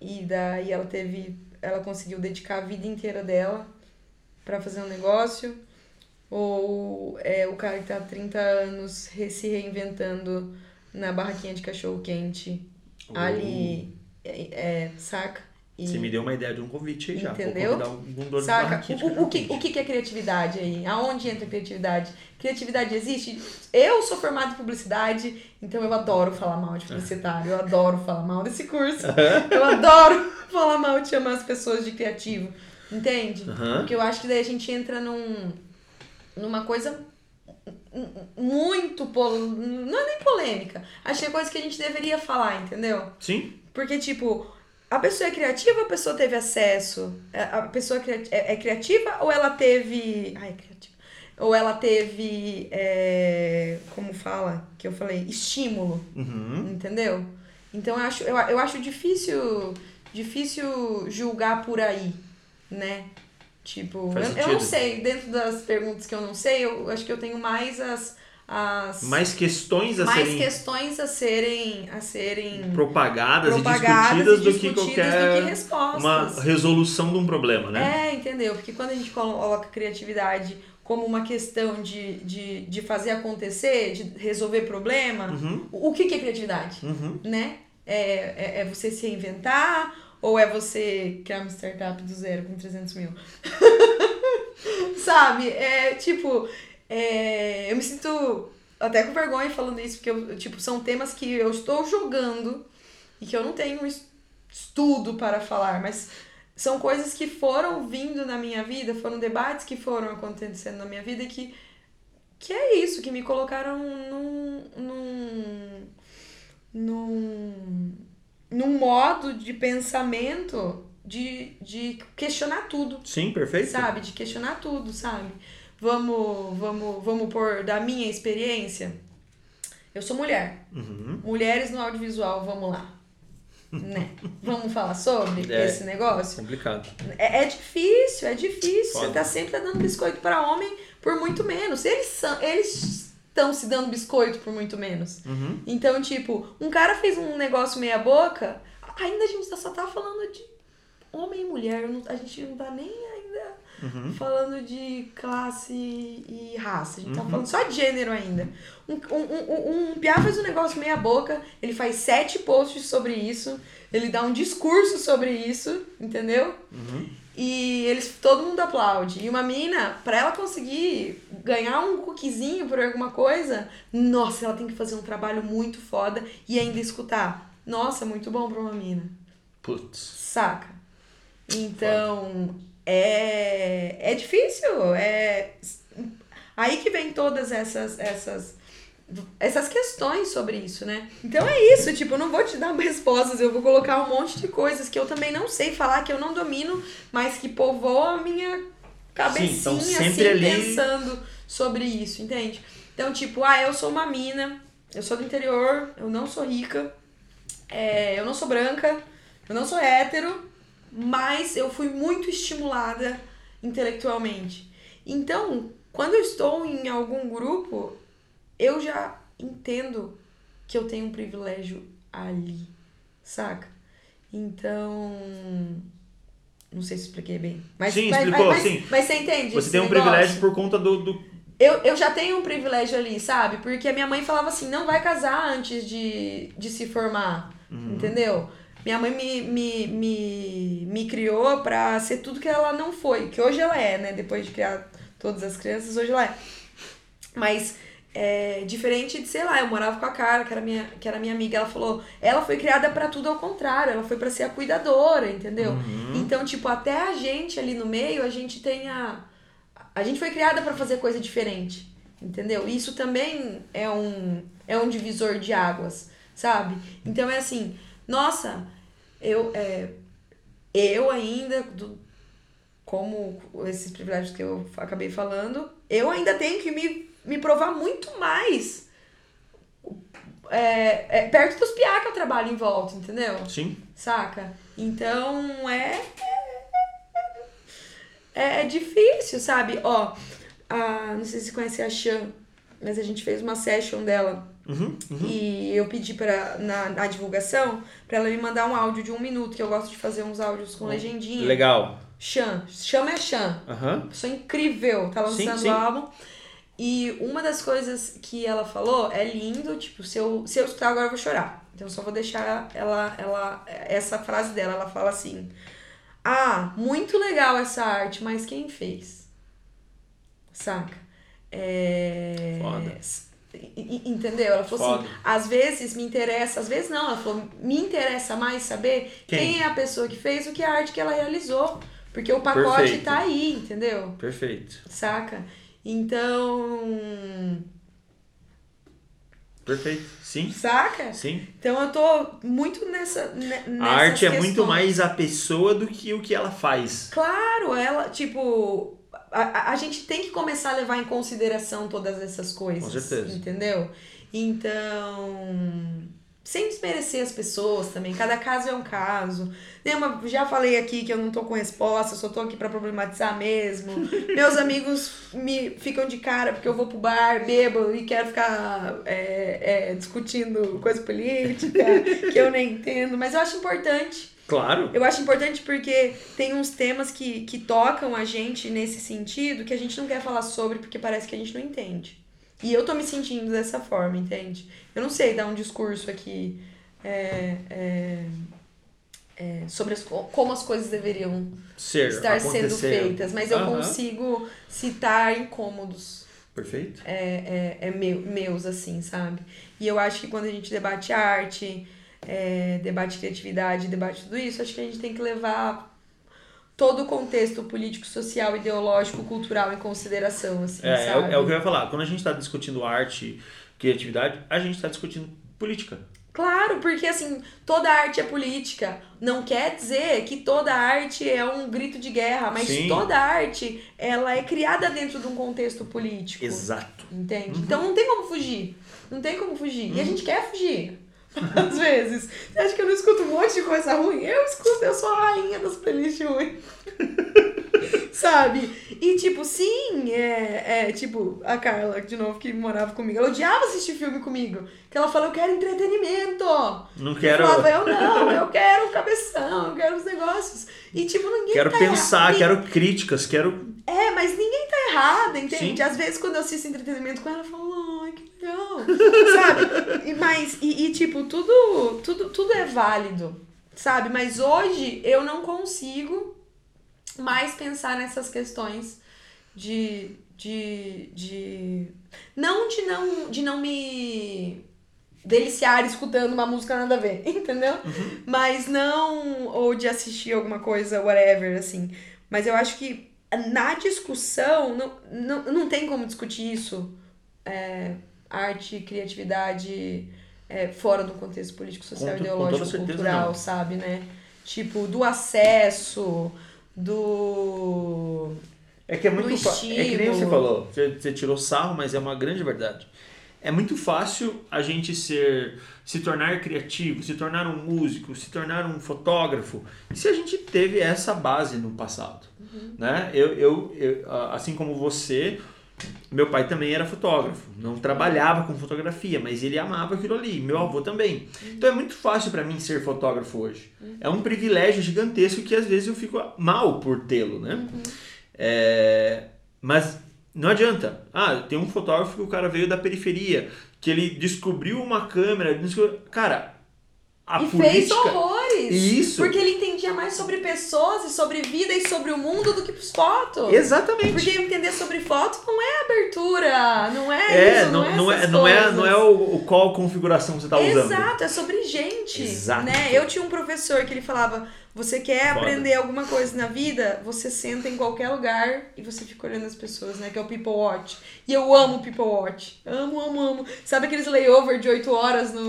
Speaker 2: e daí ela teve ela conseguiu dedicar a vida inteira dela para fazer um negócio ou é o cara que tá há 30 anos se reinventando na barraquinha de cachorro quente ali é, é, saca E-
Speaker 1: Você me deu uma ideia de um convite aí já.
Speaker 2: Entendeu?
Speaker 1: Vou convidar algum dono
Speaker 2: Saca?
Speaker 1: de
Speaker 2: O, o, que, o que é criatividade aí? Aonde entra a criatividade? Criatividade existe? Eu sou formada em publicidade, então eu adoro falar mal de publicitário, eu adoro falar mal desse curso. [laughs] Eu adoro falar mal de chamar as pessoas de criativo. Entende?
Speaker 1: Aham.
Speaker 2: Porque eu acho que daí a gente entra num, numa coisa muito pol... não é nem polêmica. Acho que é coisa que a gente deveria falar, entendeu?
Speaker 1: Sim?
Speaker 2: Porque, tipo, a pessoa é criativa ou a pessoa teve acesso? É, A pessoa é é criativa ou ela teve. Ai, criativa. Ou ela teve. é, Como fala? Que eu falei? Estímulo.
Speaker 1: Uhum.
Speaker 2: Entendeu? Então eu acho, eu, eu acho difícil, difícil julgar por aí, né? Tipo, eu, eu não sei, dentro das perguntas que eu não sei, eu acho que eu tenho mais as. as
Speaker 1: Mais questões a
Speaker 2: mais
Speaker 1: serem
Speaker 2: questões a serem. A serem
Speaker 1: propagadas,
Speaker 2: propagadas
Speaker 1: e discutidas,
Speaker 2: e
Speaker 1: do que
Speaker 2: discutidas
Speaker 1: qualquer
Speaker 2: do que respostas.
Speaker 1: uma resolução de um problema, né?
Speaker 2: É, entendeu? Porque quando a gente coloca criatividade como uma questão de, de, de fazer acontecer, de resolver problema,
Speaker 1: Uhum.
Speaker 2: o o que, que é criatividade?
Speaker 1: Uhum.
Speaker 2: Né? É, é, é você se reinventar ou é você criar uma startup do zero com 300 mil? [laughs] Sabe? É tipo, é, eu me sinto até com vergonha falando isso, porque eu, tipo, são temas que eu estou jogando e que eu não tenho es- estudo para falar, mas são coisas que foram vindo na minha vida, foram debates que foram acontecendo na minha vida e que, que é isso, que me colocaram num, num, num, num modo de pensamento de, de questionar tudo,
Speaker 1: Sim, perfeito.
Speaker 2: sabe? De questionar tudo, sabe? Vamos, vamos, vamos por da minha experiência. Eu sou mulher.
Speaker 1: Uhum.
Speaker 2: Mulheres no audiovisual, vamos lá. [laughs] Né? Vamos falar sobre
Speaker 1: É.
Speaker 2: esse negócio?
Speaker 1: Complicado.
Speaker 2: É, é difícil, é difícil.
Speaker 1: Foda.
Speaker 2: Você tá sempre dando biscoito para homem por muito menos. Eles são, eles estão se dando biscoito por muito menos.
Speaker 1: Uhum.
Speaker 2: Então, tipo, um cara fez um negócio meia boca, ainda a gente só tá falando de homem e mulher. A gente não tá nem ainda
Speaker 1: Uhum.
Speaker 2: falando de classe e raça. A gente tá
Speaker 1: Uhum.
Speaker 2: falando só de gênero ainda. Um, um, um, um Piá faz um negócio meia boca, ele faz sete posts sobre isso, ele dá um discurso sobre isso, entendeu?
Speaker 1: Uhum.
Speaker 2: E eles, todo mundo aplaude. E uma menina, pra ela conseguir ganhar um cookiezinho por alguma coisa, nossa, ela tem que fazer um trabalho muito foda e ainda escutar. Nossa, muito bom pra uma mina.
Speaker 1: Putz.
Speaker 2: Saca? Então, é, é difícil. É aí que vem todas essas essas essas questões sobre isso, né? Então é isso, tipo, eu não vou te dar respostas, eu vou colocar um monte de coisas que eu também não sei falar, que eu não domino, mas que povoam a minha cabecinha,
Speaker 1: então sempre
Speaker 2: assim,
Speaker 1: ali-
Speaker 2: pensando sobre isso, entende? Então, tipo, ah, eu sou uma mina, eu sou do interior, eu não sou rica, é, eu não sou branca, eu não sou hétero, mas eu fui muito estimulada intelectualmente. Então, quando eu estou em algum grupo, eu já entendo que eu tenho um privilégio ali, saca? Então, não sei se expliquei bem. Mas,
Speaker 1: Sim,
Speaker 2: mas,
Speaker 1: explicou,
Speaker 2: mas,
Speaker 1: sim.
Speaker 2: mas você entende?
Speaker 1: Você tem um
Speaker 2: negócio?
Speaker 1: privilégio por conta do. do...
Speaker 2: Eu, eu já tenho um privilégio ali, sabe? Porque a minha mãe falava assim, não vai casar antes de, de se formar,
Speaker 1: Uhum.
Speaker 2: entendeu? Minha mãe me, me, me, me criou pra ser tudo que ela não foi, que hoje ela é, né? Depois de criar todas as crianças, hoje ela é. Mas é, diferente de, sei lá, eu morava com a Cara, que era minha, que era minha amiga, ela falou, ela foi criada pra tudo ao contrário, ela foi pra ser a cuidadora, entendeu?
Speaker 1: Uhum.
Speaker 2: Então, tipo, até a gente ali no meio, a gente tem a. A gente foi criada pra fazer coisa diferente, entendeu? Isso também é um, é um divisor de águas, sabe? Então é assim, nossa, eu, é, eu ainda, do- como esses privilégios que eu acabei falando, eu ainda tenho que me, me provar muito mais é, é, perto dos piá que eu trabalho em volta, entendeu?
Speaker 1: Sim.
Speaker 2: Saca? Então é. É, é difícil, sabe? Ó, a, não sei se você conhece a Chan, mas a gente fez uma session dela.
Speaker 1: Uhum, uhum.
Speaker 2: E eu pedi pra, na, na divulgação pra ela me mandar um áudio de um minuto, que eu gosto de fazer uns áudios com legendinha.
Speaker 1: Legal.
Speaker 2: Chan. Chama é Chan.
Speaker 1: Aham.
Speaker 2: Pessoa incrível, tá
Speaker 1: Sim,
Speaker 2: lançando
Speaker 1: sim.
Speaker 2: o álbum. E uma das coisas que ela falou é lindo, tipo, se eu, se eu escutar agora eu vou chorar. Então eu só vou deixar ela, ela, essa frase dela, ela fala assim: Ah, muito legal essa arte, mas quem fez? Saca? É.
Speaker 1: Foda.
Speaker 2: Entendeu? Ela falou assim:
Speaker 1: Foda.
Speaker 2: às vezes me interessa, às vezes não, ela falou: me interessa mais saber
Speaker 1: Quem?
Speaker 2: quem, é a pessoa que fez o que a arte que ela realizou. Porque o pacote
Speaker 1: Perfeito.
Speaker 2: tá aí, entendeu?
Speaker 1: Perfeito.
Speaker 2: Saca? Então.
Speaker 1: Perfeito. Sim.
Speaker 2: Saca?
Speaker 1: Sim.
Speaker 2: Então eu tô muito nessa. ne-
Speaker 1: A arte é muito
Speaker 2: questões.
Speaker 1: mais a pessoa do que o que ela faz.
Speaker 2: Claro, ela, tipo. A, a- a gente tem que começar a levar em consideração todas essas coisas.
Speaker 1: Com certeza.
Speaker 2: Entendeu? Então. Sem desmerecer as pessoas também. Cada caso é um caso. Né, uma- já falei aqui que eu não tô com resposta, só tô aqui pra problematizar mesmo. [laughs] Meus amigos me ficam de cara porque eu vou pro bar, bebo e quero ficar é, é, discutindo coisa política [laughs] que eu nem entendo. Mas eu acho importante.
Speaker 1: Claro.
Speaker 2: Eu acho importante porque tem uns temas que, que tocam a gente nesse sentido que a gente não quer falar sobre porque parece que a gente não entende. E eu tô me sentindo dessa forma, entende? Eu não sei dar um discurso aqui é, é, é, sobre as, co- como as coisas deveriam
Speaker 1: Ser.
Speaker 2: estar sendo feitas, mas eu
Speaker 1: Aham.
Speaker 2: consigo citar incômodos
Speaker 1: Perfeito.
Speaker 2: é, é, é meu, meus, assim, sabe? E eu acho que quando a gente debate arte, é, debate criatividade, debate tudo isso, acho que a gente tem que levar todo o contexto político, social, ideológico, cultural em consideração, assim,
Speaker 1: É, é, o-
Speaker 2: sabe?
Speaker 1: é o que eu ia falar. Quando a gente está discutindo arte, criatividade, a gente está discutindo política.
Speaker 2: Claro, porque assim, toda arte é política. Não quer dizer que toda arte é um grito de guerra, mas
Speaker 1: Sim.
Speaker 2: toda arte, ela é criada dentro de um contexto político.
Speaker 1: Exato.
Speaker 2: Entende?
Speaker 1: Uhum.
Speaker 2: Então não tem como fugir. Não tem como fugir. E a gente quer fugir. [laughs] Às vezes. Você acha que eu não escuto um monte de coisa ruim? Eu escuto, eu sou a rainha das playlists ruins. [laughs] Sabe? E tipo, sim, é, é tipo, a Carla, de novo, que morava comigo, ela odiava assistir filme comigo. Que ela falou, eu quero entretenimento.
Speaker 1: Não
Speaker 2: Eu
Speaker 1: quero.
Speaker 2: falava, eu não, eu quero cabeção, eu quero os negócios. E tipo, ninguém
Speaker 1: Quero
Speaker 2: tá
Speaker 1: pensar,
Speaker 2: erra-
Speaker 1: quero críticas, quero.
Speaker 2: é, mas ninguém tá errado, entende?
Speaker 1: Sim.
Speaker 2: Às vezes quando eu assisto entretenimento com ela, eu falo, ai, que legal. [laughs] sabe? E, mas, e, e, tipo, tudo, tudo, tudo é válido, sabe? Mas hoje eu não consigo mais pensar nessas questões de. de. de. Não de não, de não me deliciar escutando uma música nada a ver, [laughs] entendeu? Mas não. Ou de assistir alguma coisa, whatever, assim. Mas eu acho que na discussão não, não, não tem como discutir isso. É, arte, criatividade é, fora do contexto político, social,
Speaker 1: Com com
Speaker 2: ideológico,
Speaker 1: certeza
Speaker 2: cultural,
Speaker 1: não.
Speaker 2: sabe, né? Tipo, do acesso, do.
Speaker 1: É que é muito fácil. É que nem você falou. Você, você tirou sarro, mas é uma grande verdade. É muito fácil a gente ser, se tornar criativo, se tornar um músico, se tornar um fotógrafo, se a gente teve essa base no passado, né? Eu, eu, eu, assim como você, meu pai também era fotógrafo, não trabalhava com fotografia, mas ele amava aquilo ali. Meu avô também. Então é muito fácil para mim ser fotógrafo hoje. É um privilégio gigantesco que às vezes eu fico mal por tê-lo, né? É, mas não adianta. Ah, tem um fotógrafo que o cara veio da periferia, que ele descobriu uma câmera, descobriu- cara, a
Speaker 2: e fez
Speaker 1: política
Speaker 2: horrores!
Speaker 1: Isso.
Speaker 2: Porque ele entendia mais sobre pessoas e sobre vida e sobre o mundo do que os fotos.
Speaker 1: Exatamente.
Speaker 2: Porque entender sobre foto não é abertura, não é,
Speaker 1: É,
Speaker 2: isso,
Speaker 1: não,
Speaker 2: não,
Speaker 1: não,
Speaker 2: é
Speaker 1: é, não, é,
Speaker 2: coisas.
Speaker 1: não é o, o qual configuração você está usando.
Speaker 2: Exato, é sobre gente.
Speaker 1: Exato.
Speaker 2: Né? Eu tinha um professor que ele falava: você quer
Speaker 1: Foda.
Speaker 2: aprender alguma coisa na vida, você senta em qualquer lugar e você fica olhando as pessoas, né? Que é o People Watch. E eu amo People Watch. Amo, amo, amo. Sabe aqueles layover de 8 horas no,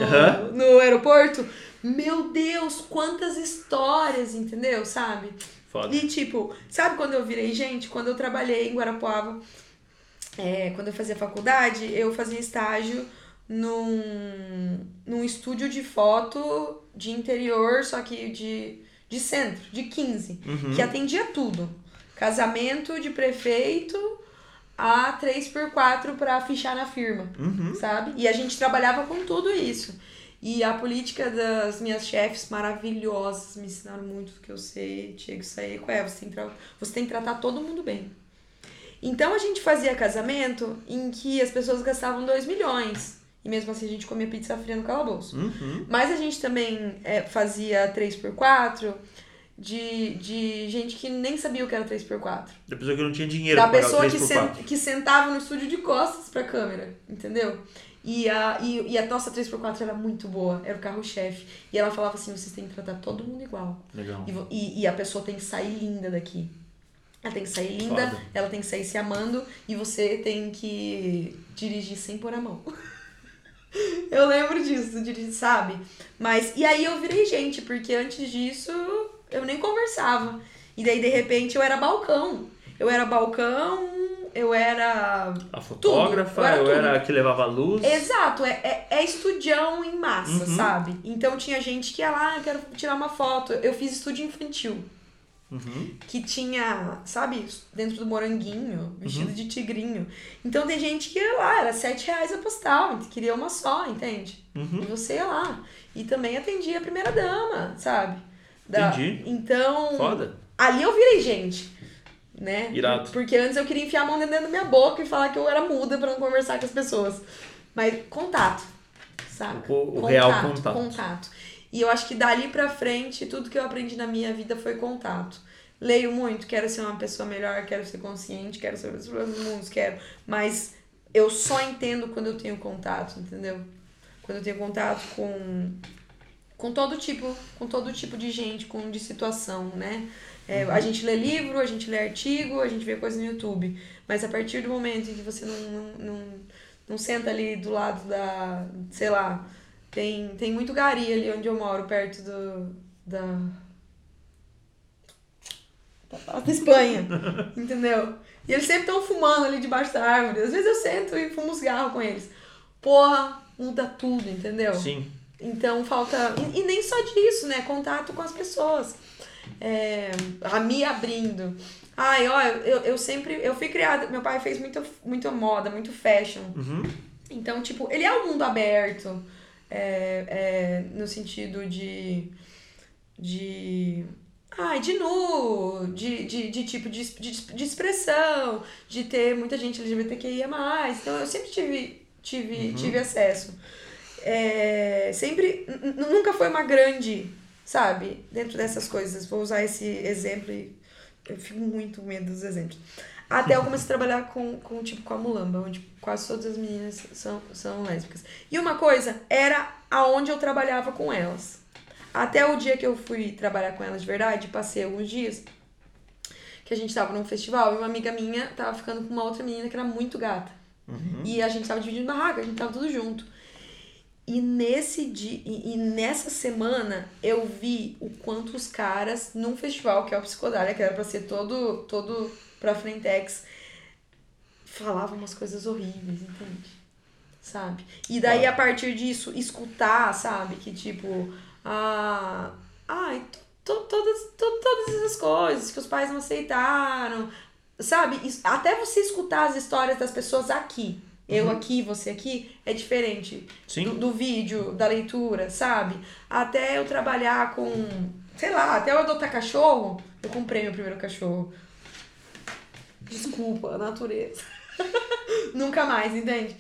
Speaker 2: no aeroporto? Meu Deus, quantas histórias, entendeu? Sabe?
Speaker 1: Foda.
Speaker 2: E tipo, sabe quando eu virei gente? Quando eu trabalhei em Guarapuava, é, quando eu fazia faculdade, eu fazia estágio num, num estúdio de foto de interior, só que de, de centro, de 15,
Speaker 1: Uhum.
Speaker 2: que atendia tudo. Casamento de prefeito a 3x4 pra fichar na firma
Speaker 1: Uhum.
Speaker 2: sabe? E a gente trabalhava com tudo isso. E a política das minhas chefes maravilhosas me ensinaram muito do que eu sei, Diego, isso aí é, você tem, tra- você tem que tratar todo mundo bem. Então a gente fazia casamento em que as pessoas gastavam 2 milhões. E mesmo assim a gente comia pizza fria no calabouço.
Speaker 1: Uhum.
Speaker 2: Mas a gente também é, fazia 3x4 de, de gente que nem sabia o que era 3x4
Speaker 1: Da pessoa que não tinha dinheiro
Speaker 2: da
Speaker 1: pagar
Speaker 2: pessoa que,
Speaker 1: 3x4.
Speaker 2: sen- que sentava no estúdio de costas pra câmera, entendeu? E a, e, e a nossa 3x4 era muito boa, era o carro-chefe. E ela falava assim: vocês têm que tratar todo mundo igual.
Speaker 1: Legal.
Speaker 2: E, e, e a pessoa tem que sair linda daqui. Ela tem que sair linda,
Speaker 1: Foda.
Speaker 2: ela tem que sair se amando e você tem que dirigir sem pôr a mão. [laughs] [laughs] eu lembro disso, dirigir, sabe? Mas, e aí eu virei gente, porque antes disso eu nem conversava. E daí, de repente, eu era balcão. Eu era balcão, eu era.
Speaker 1: A fotógrafa,
Speaker 2: eu era
Speaker 1: eu
Speaker 2: tudo.
Speaker 1: era a que levava a luz.
Speaker 2: Exato, é, é, é estudião em massa,
Speaker 1: Uhum.
Speaker 2: sabe? Então tinha gente que ia lá, "Ah, quero tirar uma foto. Eu fiz estúdio infantil
Speaker 1: Uhum.
Speaker 2: que tinha, sabe, dentro do moranguinho, vestido de tigrinho. Então tem gente que ia lá, era sete reais a postal, queria uma só, entende?
Speaker 1: Uhum.
Speaker 2: E você ia lá. E também atendia a primeira dama, sabe? Da-
Speaker 1: Entendi.
Speaker 2: Então,
Speaker 1: Foda.
Speaker 2: ali eu virei gente, né?
Speaker 1: Irado.
Speaker 2: Porque antes eu queria enfiar a mão dentro da minha boca e falar que eu era muda pra não conversar com as pessoas. Mas contato, saca?
Speaker 1: O- o real contato.
Speaker 2: Contato. E eu acho que dali pra frente, tudo que eu aprendi na minha vida foi contato. Leio muito, quero ser uma pessoa melhor, quero ser consciente, quero ser pessoa dos mundos, quero. Mas eu só entendo quando eu tenho contato, entendeu? Quando eu tenho contato com com todo tipo, com todo tipo de gente, com de situação, né? É, A gente lê livro, a gente lê artigo, a gente vê coisa no YouTube. Mas a partir do momento em que você não, não, não, não senta ali do lado da. sei lá. Tem, tem muito gari ali onde eu moro, perto do. da. da, Espanha. [laughs] entendeu? E eles sempre estão fumando ali debaixo da árvore. Às vezes eu sento e fumo um cigarro com eles. Porra, muda tudo, entendeu?
Speaker 1: Sim.
Speaker 2: Então falta. E, e nem só disso, né? Contato com as pessoas. É, a me abrindo. Ai, ó, eu, eu sempre. Eu fui criada. Meu pai fez muita, muita moda, muito fashion.
Speaker 1: Uhum.
Speaker 2: Então, tipo, ele é um mundo aberto. É, é, no sentido de. De. Ai, de nu, de, de, de tipo de, de, de expressão, de ter muita gente LGBTQIA. Então eu sempre tive, tive, tive acesso. É, sempre. Nunca foi uma grande, sabe? Dentro dessas coisas. Vou usar esse exemplo e eu fico muito com medo dos exemplos. Até eu comecei a trabalhar com, com tipo, com a Mulamba, onde quase todas as meninas são, são lésbicas. E uma coisa era aonde eu trabalhava com elas. Até o dia que eu fui trabalhar com elas de verdade, passei alguns dias, que a gente tava num festival e uma amiga minha tava ficando com uma outra menina que era muito gata.
Speaker 1: Uhum.
Speaker 2: E a gente tava dividindo barraca, a gente tava tudo junto. E nesse dia, e, e nessa semana eu vi o quanto os caras, num festival que é o Psicodália, que era pra ser todo, todo pra Frentex, falavam umas coisas horríveis, entende? Sabe? E daí a partir disso, escutar, sabe? Que tipo, ah, ai, to, to- todas, to- todas essas coisas que os pais não aceitaram, sabe? Até você escutar as histórias das pessoas aqui, eu aqui, você aqui, é diferente do, do vídeo, da leitura, sabe? Até eu trabalhar com, sei lá, até eu adotar cachorro, eu comprei meu primeiro cachorro. Desculpa, a natureza. [laughs] Nunca mais, entende?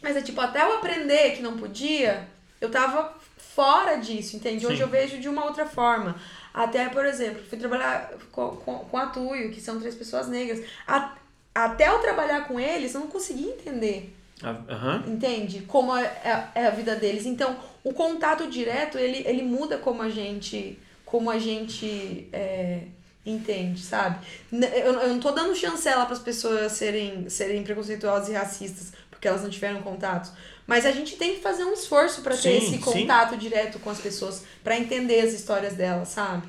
Speaker 2: Mas é tipo, até eu aprender que não podia, eu tava fora disso, entende? Hoje
Speaker 1: Sim.
Speaker 2: eu vejo de uma outra forma. Até, por exemplo, fui trabalhar com, com, com a Tuyo, que são três pessoas negras. A- até eu trabalhar com eles, eu não consegui entender
Speaker 1: Aham.
Speaker 2: entende? Como é, é- é a vida deles. Então, o contato direto, ele, ele muda como a gente, como a gente é, entende, sabe? Eu, eu não tô dando chancela para as pessoas serem, serem preconceituosas e racistas, porque elas não tiveram contato. Mas a gente tem que fazer um esforço para ter
Speaker 1: Sim,
Speaker 2: esse
Speaker 1: sim.
Speaker 2: contato direto com as pessoas, para entender as histórias delas, sabe?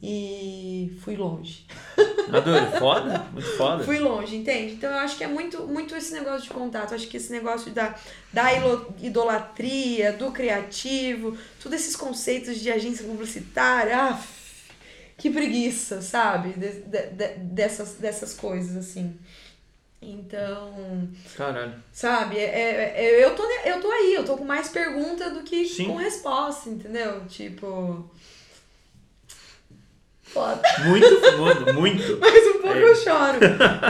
Speaker 2: E fui longe. [laughs]
Speaker 1: Adoro, foda, muito foda.
Speaker 2: Fui longe, entende? Então eu acho que é muito, muito esse negócio de contato. Eu acho que esse negócio da, da idolatria, do criativo, todos esses conceitos de agência publicitária, ah, que preguiça, sabe? De- de- de- dessas, dessas coisas, assim. Então,
Speaker 1: Caralho.
Speaker 2: sabe, é, é- é- eu, tô, eu tô aí, eu tô com mais pergunta do que
Speaker 1: Sim.
Speaker 2: com resposta, entendeu? Tipo. Foda. [laughs]
Speaker 1: Muito, muito, muito. [laughs]
Speaker 2: Mas um pouco
Speaker 1: É.
Speaker 2: eu choro.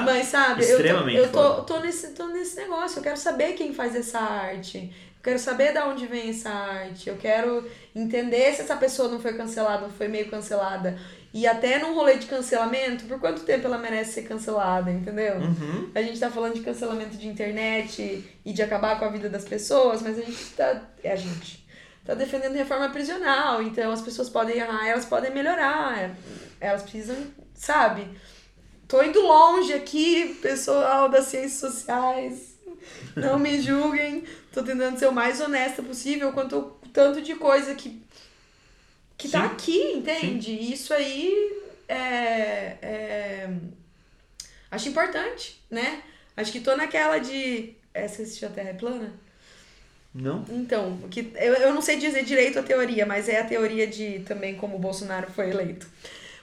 Speaker 2: Mas sabe, eu tô,
Speaker 1: Extremamente
Speaker 2: eu tô,
Speaker 1: foda.
Speaker 2: tô, nesse, tô nesse negócio. Eu quero saber quem faz essa arte. Eu quero saber de onde vem essa arte. Eu quero entender se essa pessoa não foi cancelada, não foi meio cancelada. E até num rolê de cancelamento, por quanto tempo ela merece ser cancelada, entendeu?
Speaker 1: Uhum.
Speaker 2: A gente tá falando de cancelamento de internet e de acabar com a vida das pessoas, mas a gente tá. É a gente. Tá defendendo reforma prisional, então as pessoas podem errar, elas podem melhorar. Elas precisam, sabe? Tô indo longe aqui, pessoal das ciências sociais. Não me julguem. Tô tentando ser o mais honesta possível quanto ao tanto de coisa que, que tá
Speaker 1: Sim.
Speaker 2: aqui, entende? Isso aí é, é. Acho importante, né? Acho que tô naquela de. É, você assistiu a Terra é plana?
Speaker 1: Não?
Speaker 2: Então, o que, eu, eu não sei dizer direito a teoria, mas é a teoria de também como o Bolsonaro foi eleito.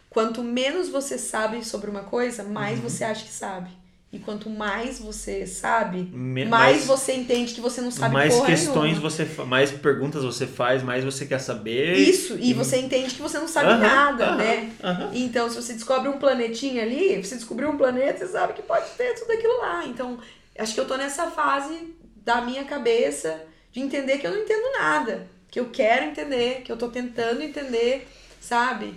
Speaker 2: Quanto menos você sabe sobre uma coisa, mais você acha que sabe. E quanto mais você sabe,
Speaker 1: Me-
Speaker 2: mais,
Speaker 1: mais-
Speaker 2: você entende que você não sabe
Speaker 1: mais questões
Speaker 2: nenhuma.
Speaker 1: você mais perguntas você faz, mais você quer saber.
Speaker 2: Isso, e você entende que você não sabe
Speaker 1: Aham,
Speaker 2: nada,
Speaker 1: aham,
Speaker 2: né?
Speaker 1: aham.
Speaker 2: Então, se você descobre um planetinha ali, você descobriu um planeta, você sabe que pode ter tudo aquilo lá. Então, acho que eu tô nessa fase da minha cabeça de entender que eu não entendo nada. Que eu quero entender, que eu tô tentando entender, sabe?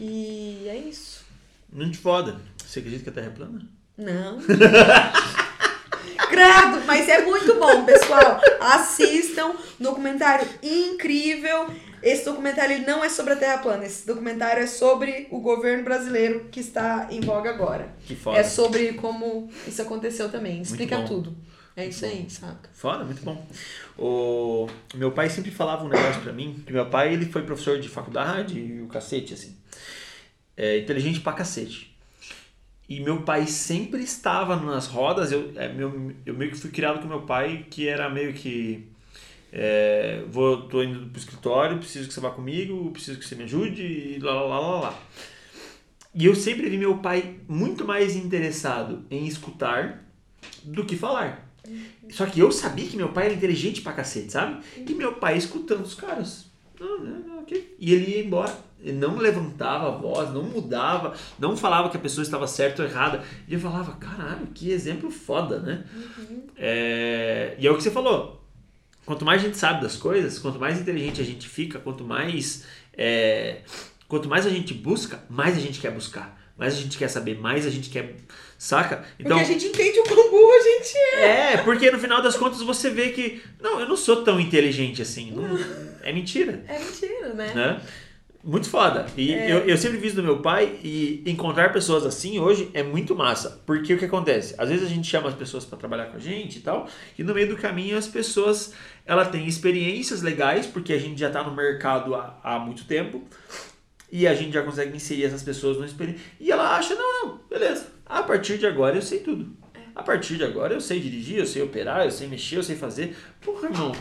Speaker 2: E é isso.
Speaker 1: Muito foda. Você acredita que a Terra é plana?
Speaker 2: Não. [laughs] Credo, mas é muito bom, pessoal. Assistam, documentário incrível. Esse documentário não é sobre a Terra plana, esse documentário é sobre o governo brasileiro que está em voga agora.
Speaker 1: Que foda.
Speaker 2: É sobre como isso aconteceu também, explica tudo. É isso aí, saca?
Speaker 1: Foda, muito bom. O meu pai sempre falava um negócio pra mim, que meu pai ele foi professor de faculdade e o cacete, assim. É inteligente pra cacete. E meu pai sempre estava nas rodas, eu, é, meu, eu meio que fui criado com meu pai, que era meio que... É, vou, tô indo pro escritório, preciso que você vá comigo, preciso que você me ajude, e lá, lá, lá, lá. E eu sempre vi meu pai muito mais interessado em escutar do que falar. Só que eu sabia que meu pai era inteligente pra cacete, sabe? E meu pai escutando os caras. Não, não, não, ok. E ele ia embora. Ele não levantava a voz, não mudava, não falava que a pessoa estava certa ou errada. E eu falava, caralho, que exemplo foda, né? É, E é o que você falou. Quanto mais a gente sabe das coisas, quanto mais inteligente a gente fica, quanto mais. é, Quanto mais a gente busca, mais a gente quer buscar. Mais a gente quer saber, mais a gente quer. Saca? Então,
Speaker 2: Porque a gente entende o quão burro a gente é.
Speaker 1: é, porque no final das contas você vê que. Não, eu não sou tão inteligente assim. Não, é mentira.
Speaker 2: É mentira, né?
Speaker 1: Né? Muito foda. E
Speaker 2: É.
Speaker 1: eu, eu sempre fiz do meu pai e encontrar pessoas assim hoje é muito massa. Porque o que acontece? Às vezes a gente chama as pessoas para trabalhar com a gente e tal, e no meio do caminho as pessoas ela têm experiências legais, porque a gente já está no mercado há, há muito tempo, e a gente já consegue inserir essas pessoas no experiência. E ela acha, não, não, beleza. A partir de agora eu sei tudo. A partir de agora eu sei dirigir, eu sei operar, eu sei mexer, eu sei fazer. Porra, irmão,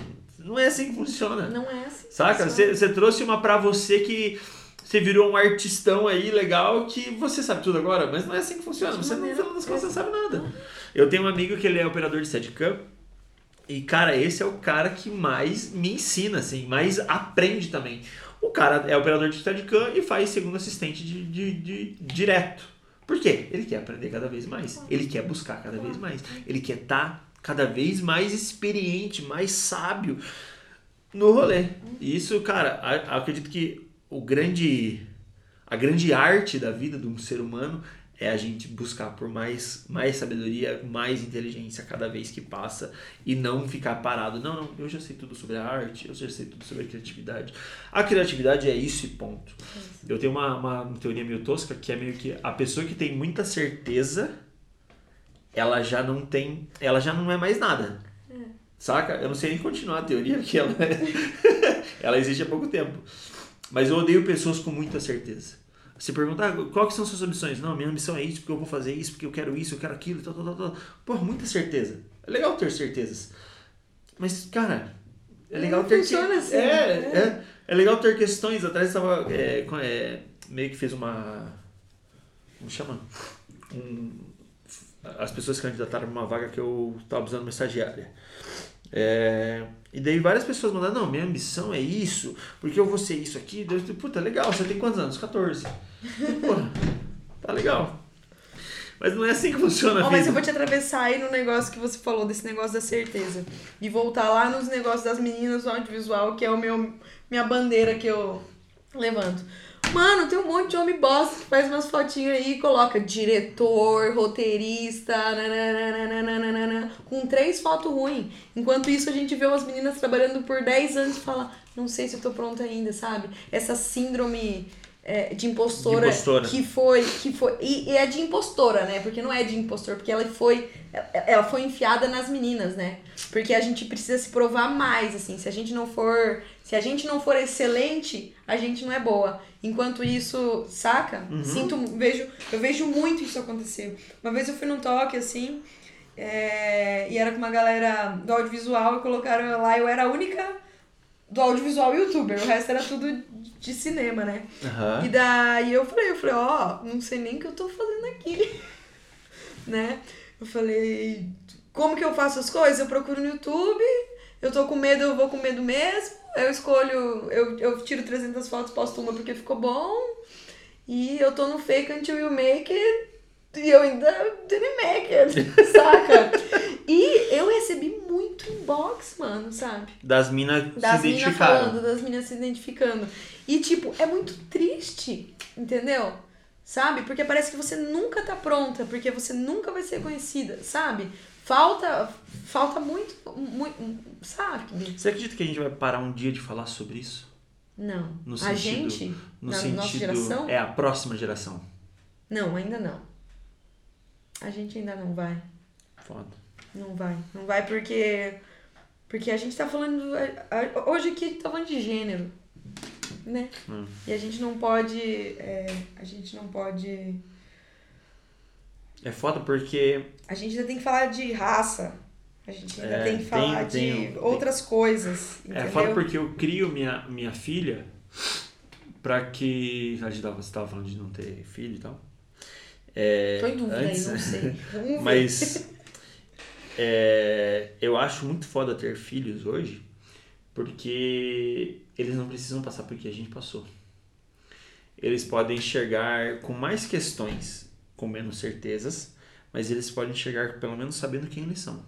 Speaker 1: não é assim que funciona.
Speaker 2: Não é assim.
Speaker 1: Saca? Você, você trouxe uma pra você que você virou um artistão aí legal que você sabe tudo agora, mas não é assim que funciona. Você final das contas não sabe nada. Eu tenho um amigo que ele é operador de Steadicam e, cara, esse é o cara que mais me ensina, assim, mais aprende também. O cara é operador de Steadicam e faz segundo assistente de, de, de direto. Por quê? Ele quer aprender cada vez mais. Ele quer buscar cada vez mais. Ele quer estar cada vez mais experiente, mais sábio no rolê. E isso, cara, acredito que o grande a grande arte da vida de um ser humano é a gente buscar por mais mais sabedoria, mais inteligência cada vez que passa e não ficar parado. Não, não, eu já sei tudo sobre a arte, eu já sei tudo sobre a criatividade. A criatividade é isso e ponto. Eu tenho uma, uma teoria meio tosca que é meio que a pessoa que tem muita certeza, ela já não tem, ela já não é mais nada. Saca? Eu não sei nem continuar a teoria, porque ela, [laughs] ela existe há pouco tempo. Mas eu odeio pessoas com muita certeza. Você pergunta, ah, qual que são suas ambições? Não, minha ambição é isso, porque eu vou fazer isso, porque eu quero isso, eu quero aquilo, tal, tal, tal, tal. Pô, muita certeza. É legal ter certezas. Mas, cara, é legal
Speaker 2: Não
Speaker 1: ter...
Speaker 2: funciona assim,
Speaker 1: é,
Speaker 2: né?
Speaker 1: é, é legal ter questões. Atrás estava... É, é, meio que fez uma... Como chama? Um, as pessoas candidataram uma vaga que eu estava precisando de uma estagiária. É, e daí várias pessoas mandaram, não, minha ambição é isso, porque eu vou ser isso aqui. Falei, puta, legal, você tem quantos anos? 14. Porra, tá legal. Mas não é assim que funciona a
Speaker 2: mas
Speaker 1: vida.
Speaker 2: eu vou te atravessar aí no negócio que você falou, desse negócio da certeza. E voltar lá nos negócios das meninas do audiovisual, que é o meu minha bandeira que eu levanto. Mano, tem um monte de homem bosta que faz umas fotinhas aí e coloca diretor, roteirista, nananana, com três fotos ruins. Enquanto isso, a gente vê umas meninas trabalhando por 10 anos e fala, não sei se eu tô pronta ainda, sabe? Essa síndrome é, de impostora,
Speaker 1: De impostora.
Speaker 2: que foi. Que foi e, e é de impostora, né? Porque não é de impostor, porque ela foi. Ela foi enfiada nas meninas, né? Porque a gente precisa se provar mais, assim. Se a gente não for. Se a gente não for excelente, a gente não é boa. Enquanto isso, saca? Sinto, vejo, eu vejo muito isso acontecer. Uma vez eu fui num toque, assim, é, e era com uma galera do audiovisual e colocaram lá, eu era a única do audiovisual youtuber, o resto era tudo de cinema, né?
Speaker 1: Aham.
Speaker 2: E daí eu falei, eu falei, ó, não sei nem o que eu tô fazendo aqui. [laughs] né? Eu falei, como que eu faço as coisas? Eu procuro no YouTube, eu tô com medo, eu vou com medo mesmo. Eu escolho, eu, eu tiro 300 fotos, posto uma porque ficou bom. E eu tô no fake until you make it. E eu ainda didn't make it, [laughs] saca? E eu recebi muito inbox, mano, sabe?
Speaker 1: Das minas
Speaker 2: das
Speaker 1: se
Speaker 2: falando, das minas se identificando. E, tipo, é muito triste, entendeu? Sabe? Porque parece que você nunca tá pronta, porque você nunca vai ser conhecida, sabe? Falta, falta muito, muito, sabe?
Speaker 1: Você acredita que a gente vai parar um dia de falar sobre isso?
Speaker 2: Não.
Speaker 1: No
Speaker 2: a
Speaker 1: sentido-
Speaker 2: gente,
Speaker 1: No
Speaker 2: na
Speaker 1: sentido.
Speaker 2: nossa geração?
Speaker 1: É a próxima geração.
Speaker 2: Não, ainda não. A gente ainda não vai.
Speaker 1: Foda.
Speaker 2: Não vai. Não vai porque. Porque a gente tá falando. Hoje aqui a gente tá falando de gênero. Né?
Speaker 1: Hum.
Speaker 2: E a gente não pode. é, a gente não pode.
Speaker 1: É foda porque
Speaker 2: A gente ainda tem que falar de raça. A gente ainda
Speaker 1: É,
Speaker 2: tem que
Speaker 1: tem-
Speaker 2: falar
Speaker 1: tem-
Speaker 2: de outras coisas. Entendeu?
Speaker 1: É foda porque eu crio minha, minha filha pra que. A gente tava, você tava falando de não ter filho e tal. É,
Speaker 2: Tô em dúvida
Speaker 1: antes-
Speaker 2: aí, não sei. [laughs] Vamos.
Speaker 1: Mas é, eu acho muito foda ter filhos hoje porque eles não precisam passar por que a gente passou. Eles podem enxergar com mais questões, com menos certezas, mas eles podem enxergar pelo menos sabendo quem eles são.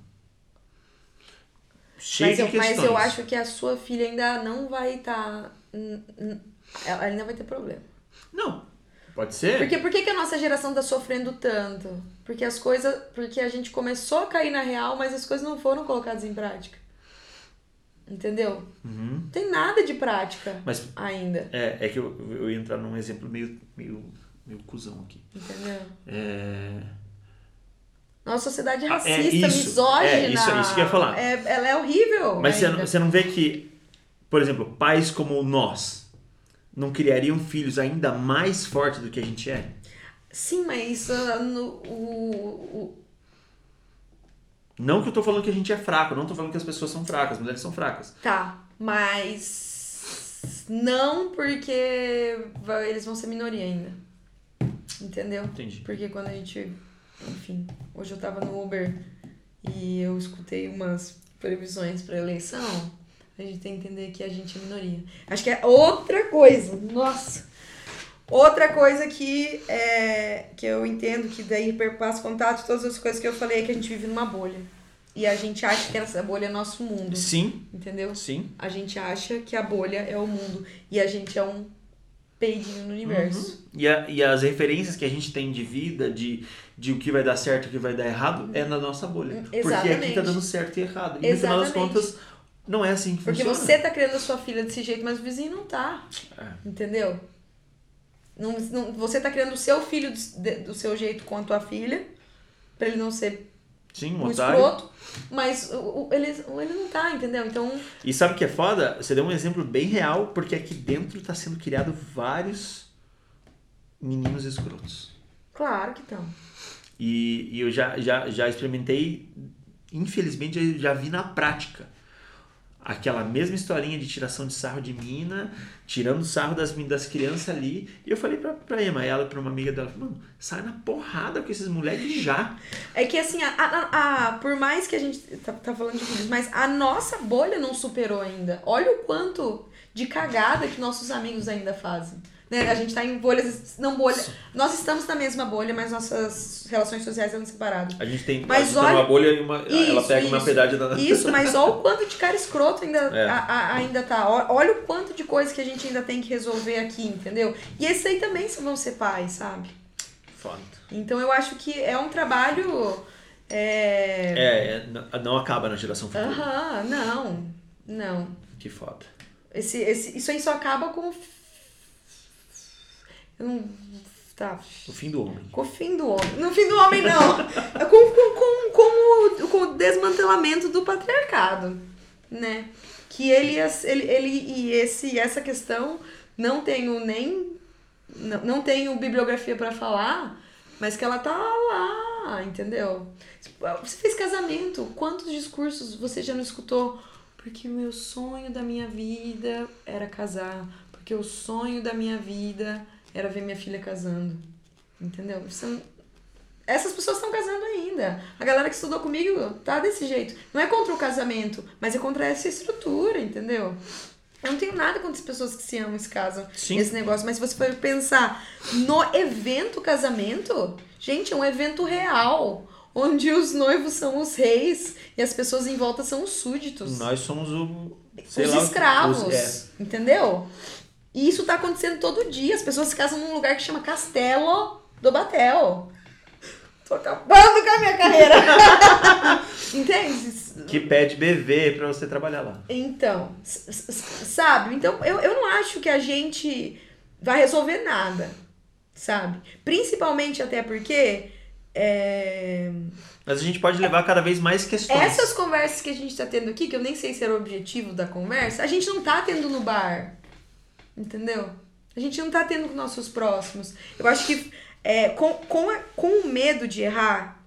Speaker 1: Cheio
Speaker 2: Mas
Speaker 1: de
Speaker 2: eu,
Speaker 1: questões.
Speaker 2: mas eu acho que a sua filha ainda não vai estar. ela ainda vai ter problema.
Speaker 1: Não, pode ser.
Speaker 2: Porque por que, que a nossa geração tá sofrendo tanto? Porque as coisas. Porque a gente começou a cair na real, mas as coisas não foram colocadas em prática. Entendeu?
Speaker 1: Uhum.
Speaker 2: Não tem nada de prática
Speaker 1: Mas
Speaker 2: ainda.
Speaker 1: é, é que eu, eu ia entrar num exemplo meio, meio, meio cuzão aqui.
Speaker 2: Entendeu?
Speaker 1: É,
Speaker 2: Nossa sociedade é
Speaker 1: Ah, é
Speaker 2: racista,
Speaker 1: isso.
Speaker 2: misógina.
Speaker 1: É, isso- isso que eu ia falar.
Speaker 2: É, ela é horrível.
Speaker 1: Mas você não, você não vê que, por exemplo, pais como nós não criariam filhos ainda mais fortes do que a gente é?
Speaker 2: Sim, mas ah, no, o, o-
Speaker 1: Não que eu tô falando que a gente é fraco, não tô falando que as pessoas são fracas, as mulheres são fracas.
Speaker 2: Tá, mas. Não porque eles vão ser minoria ainda. Entendeu?
Speaker 1: Entendi.
Speaker 2: Porque quando a gente. Enfim, hoje eu tava no Uber e eu escutei umas previsões pra eleição. A gente tem que entender que a gente é minoria. Acho que é outra coisa. Nossa! Outra coisa que, é, que eu entendo que daí perpassa contato, todas as coisas que eu falei é que a gente vive numa bolha. E a gente acha que essa bolha é nosso mundo.
Speaker 1: Sim,
Speaker 2: Entendeu?
Speaker 1: sim.
Speaker 2: A gente acha que a bolha é o mundo. E a gente é um peidinho no universo.
Speaker 1: E, a- e as referências que a gente tem de vida, de, de o que vai dar certo e o que vai dar errado, é na nossa bolha. Porque aqui
Speaker 2: Exatamente.
Speaker 1: tá dando certo e errado. E no final das
Speaker 2: Exatamente.
Speaker 1: contas, não é assim que
Speaker 2: Porque
Speaker 1: funciona.
Speaker 2: você tá criando a sua filha desse jeito, mas o vizinho não tá.
Speaker 1: É.
Speaker 2: Entendeu? Não, não, você tá criando o seu filho do, do seu jeito com a tua filha, pra ele não ser
Speaker 1: Sim, um
Speaker 2: um
Speaker 1: otário.
Speaker 2: escroto, mas ele, ele não tá, entendeu? Então,
Speaker 1: E sabe o que é foda? Você deu um exemplo bem real, porque aqui dentro tá sendo criado vários meninos escrotos.
Speaker 2: Claro que estão.
Speaker 1: E, e eu já, já, já experimentei, infelizmente, eu já vi na prática. Aquela mesma historinha de tiração de sarro de mina, tirando sarro das, das crianças ali. E eu falei pra, pra Emma, ela pra uma amiga dela, mano, sai na porrada com esses moleques já.
Speaker 2: É que assim, a, a, a, por mais que a gente tá, tá falando de filhos, mas a nossa bolha não superou ainda. Olha o quanto de cagada que nossos amigos ainda fazem. Né? A gente tá em bolhas, não bolha. Nós estamos na mesma bolha, mas nossas relações sociais são separadas.
Speaker 1: A gente tem,
Speaker 2: Mas
Speaker 1: tá
Speaker 2: olha-
Speaker 1: numa bolha e uma, ela
Speaker 2: Isso,
Speaker 1: pega uma
Speaker 2: isso.
Speaker 1: pedágio da...
Speaker 2: Isso, mas olha o [laughs] quanto de cara escroto ainda,
Speaker 1: É.
Speaker 2: a- a- ainda tá. Olha o quanto de coisa que a gente ainda tem que resolver aqui, entendeu? E esses aí também vão ser pais, sabe?
Speaker 1: Foda.
Speaker 2: Então eu acho que é um trabalho. É.
Speaker 1: É, é, não- acaba na geração futura.
Speaker 2: Aham, não. Não.
Speaker 1: Que foda.
Speaker 2: Esse, esse, isso aí só acaba com. Eu não. Tá.
Speaker 1: O fim do homem.
Speaker 2: Com o fim do homem. No fim do homem, não. É com, com, com, com, o, com o desmantelamento do patriarcado, né? Que ele, ele, ele e esse, essa questão não tenho nem. Não, não tenho bibliografia pra falar, mas que ela tá lá, entendeu? Você fez casamento, quantos discursos você já não escutou? Porque o meu sonho da minha vida era casar. Porque o sonho da minha vida era ver minha filha casando. Entendeu? São- Essas pessoas estão casando ainda. A galera que estudou comigo tá desse jeito. Não é contra o casamento, mas é contra essa estrutura, entendeu? Eu não tenho nada contra as pessoas que se amam e se casam
Speaker 1: Sim.
Speaker 2: nesse negócio, mas se você for pensar no evento casamento, gente, é um evento real. Onde os noivos são os reis e as pessoas em volta são os súditos
Speaker 1: Nós somos o.
Speaker 2: Os
Speaker 1: lá,
Speaker 2: escravos,
Speaker 1: os- é.
Speaker 2: entendeu? E isso tá acontecendo todo dia. As pessoas se casam num lugar que chama Castelo do Batel. Tô acabando com a minha carreira. [laughs] Entende?
Speaker 1: que pede BV pra você trabalhar lá.
Speaker 2: Então, sabe? Então, eu, eu não acho que a gente vai resolver nada, sabe? Principalmente até porque é,
Speaker 1: Mas a gente pode levar cada vez mais questões.
Speaker 2: Essas conversas que a gente tá tendo aqui, que eu nem sei se era o objetivo da conversa, a gente não tá tendo no bar. Entendeu? A gente não tá tendo com nossos próximos. Eu acho que é, com, com, com o medo de errar,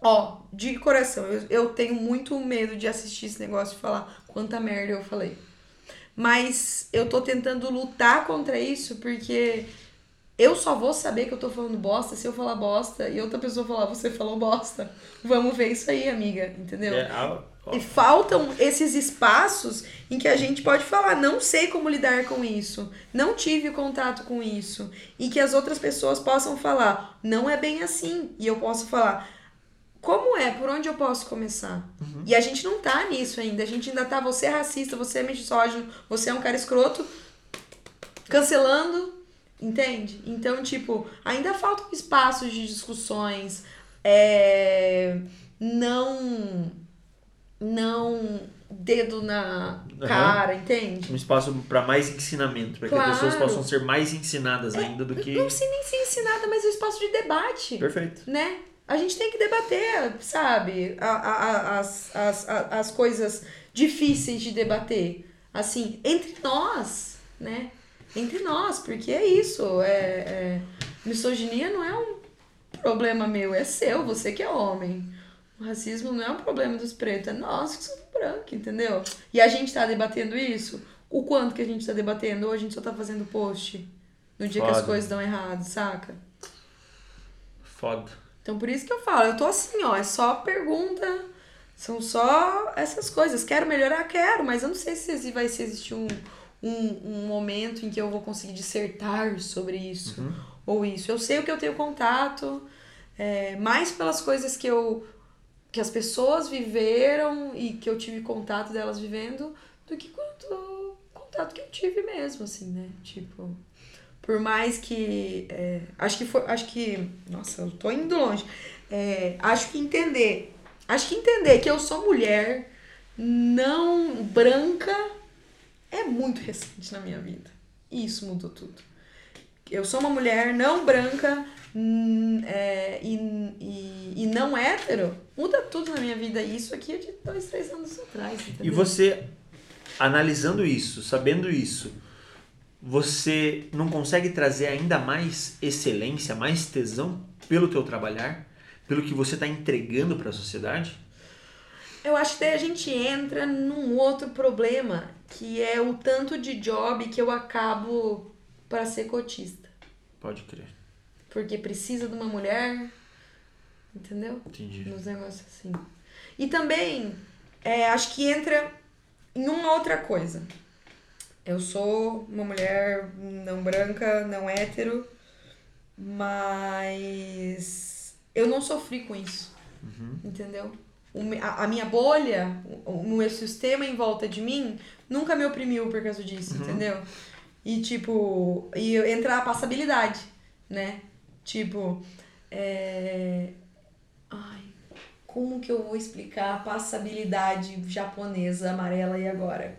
Speaker 2: ó, de coração, eu, eu tenho muito medo de assistir esse negócio e falar quanta merda eu falei. Mas eu tô tentando lutar contra isso porque eu só vou saber que eu tô falando bosta se eu falar bosta e outra pessoa falar, você falou bosta. Vamos ver isso aí, amiga, entendeu?
Speaker 1: É,
Speaker 2: E faltam esses espaços em que a gente pode falar, não sei como lidar com isso, não tive contato com isso, e que as outras pessoas possam falar, não é bem assim, e eu posso falar, como é, por onde eu posso começar? E a gente não tá nisso ainda, a gente ainda tá, você é racista, você é misógino, você é um cara escroto, cancelando, entende? Então, tipo, ainda faltam espaços de discussões, é, não não dedo na cara, entende?
Speaker 1: um espaço pra mais ensinamento, pra que
Speaker 2: Claro.
Speaker 1: as pessoas possam ser mais ensinadas ainda do que.
Speaker 2: Não sei nem ser ensinada, mas é um espaço de debate,
Speaker 1: Perfeito.
Speaker 2: né? A gente tem que debater, sabe? A, a, as, as, as coisas difíceis de debater. Assim, entre nós, né? Entre nós, porque é isso. É, é- Misoginia não é um problema meu, é seu, você que é homem. O racismo não é um problema dos pretos, é nós que somos brancos, entendeu? E a gente tá debatendo isso? O quanto que a gente tá debatendo? Ou a gente só tá fazendo post no dia que as
Speaker 1: Foda.
Speaker 2: coisas dão errado, saca?
Speaker 1: Foda.
Speaker 2: Então por isso que eu falo, eu tô assim, ó, é só pergunta, são só essas coisas. Quero melhorar? Quero, mas eu não sei se vai se existir um, um, um momento em que eu vou conseguir dissertar sobre isso
Speaker 1: Uhum.
Speaker 2: ou isso. Eu sei o que eu tenho contato, é, mais pelas coisas que eu que as pessoas viveram e que eu tive contato delas vivendo do que quanto contato que eu tive mesmo, assim, né? Tipo, por mais que é, acho que foi, acho que, nossa, eu tô indo longe. É, acho que entender, acho que entender que eu sou mulher não branca é muito recente na minha vida. E isso mudou tudo. Eu sou uma mulher não branca é, e, e, e não hétero. Muda tudo na minha vida. E isso aqui é de dois, três anos atrás.
Speaker 1: E você, analisando isso, sabendo isso, você não consegue trazer ainda mais excelência, mais tesão pelo teu trabalhar, pelo que você está entregando para a sociedade?
Speaker 2: Eu acho que daí a gente entra num outro problema, que é o tanto de job que eu acabo para ser cotista.
Speaker 1: Pode crer.
Speaker 2: Porque precisa de uma mulher, entendeu?
Speaker 1: Entendi.
Speaker 2: Nos negócios assim. E também, é, acho que entra em uma outra coisa. Eu sou uma mulher não branca, não hétero, mas eu não sofri com isso.
Speaker 1: Uhum.
Speaker 2: Entendeu? A, minha bolha, o, meu sistema em volta de mim, nunca me oprimiu por causa disso,
Speaker 1: Uhum.
Speaker 2: entendeu? E tipo, e eu- entra a passabilidade, né? Tipo, é... Ai, como que eu vou explicar a passabilidade japonesa amarela e agora?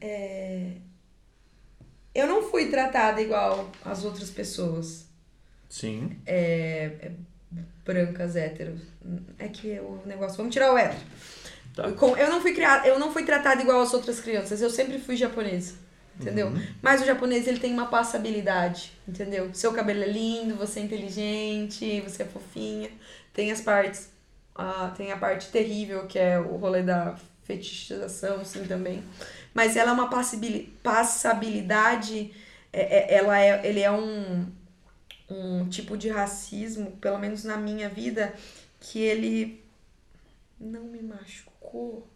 Speaker 2: É... Eu não fui tratada igual as outras pessoas
Speaker 1: Sim.
Speaker 2: brancas héteros. É que o negócio. Vamos tirar o hétero.
Speaker 1: Tá.
Speaker 2: Eu não fui criada, eu não fui tratada igual as outras crianças. Eu sempre fui japonesa. Entendeu?
Speaker 1: Uhum.
Speaker 2: Mas o japonês ele tem uma passabilidade, entendeu? Seu cabelo é lindo, você é inteligente, você é fofinha. Tem as partes, ah, tem a parte terrível que é o rolê da fetichização, sim também. Mas ela é uma passabili- passabilidade, é, é- ela é, ele é um, um tipo de racismo, pelo menos na minha vida, que ele não me machucou.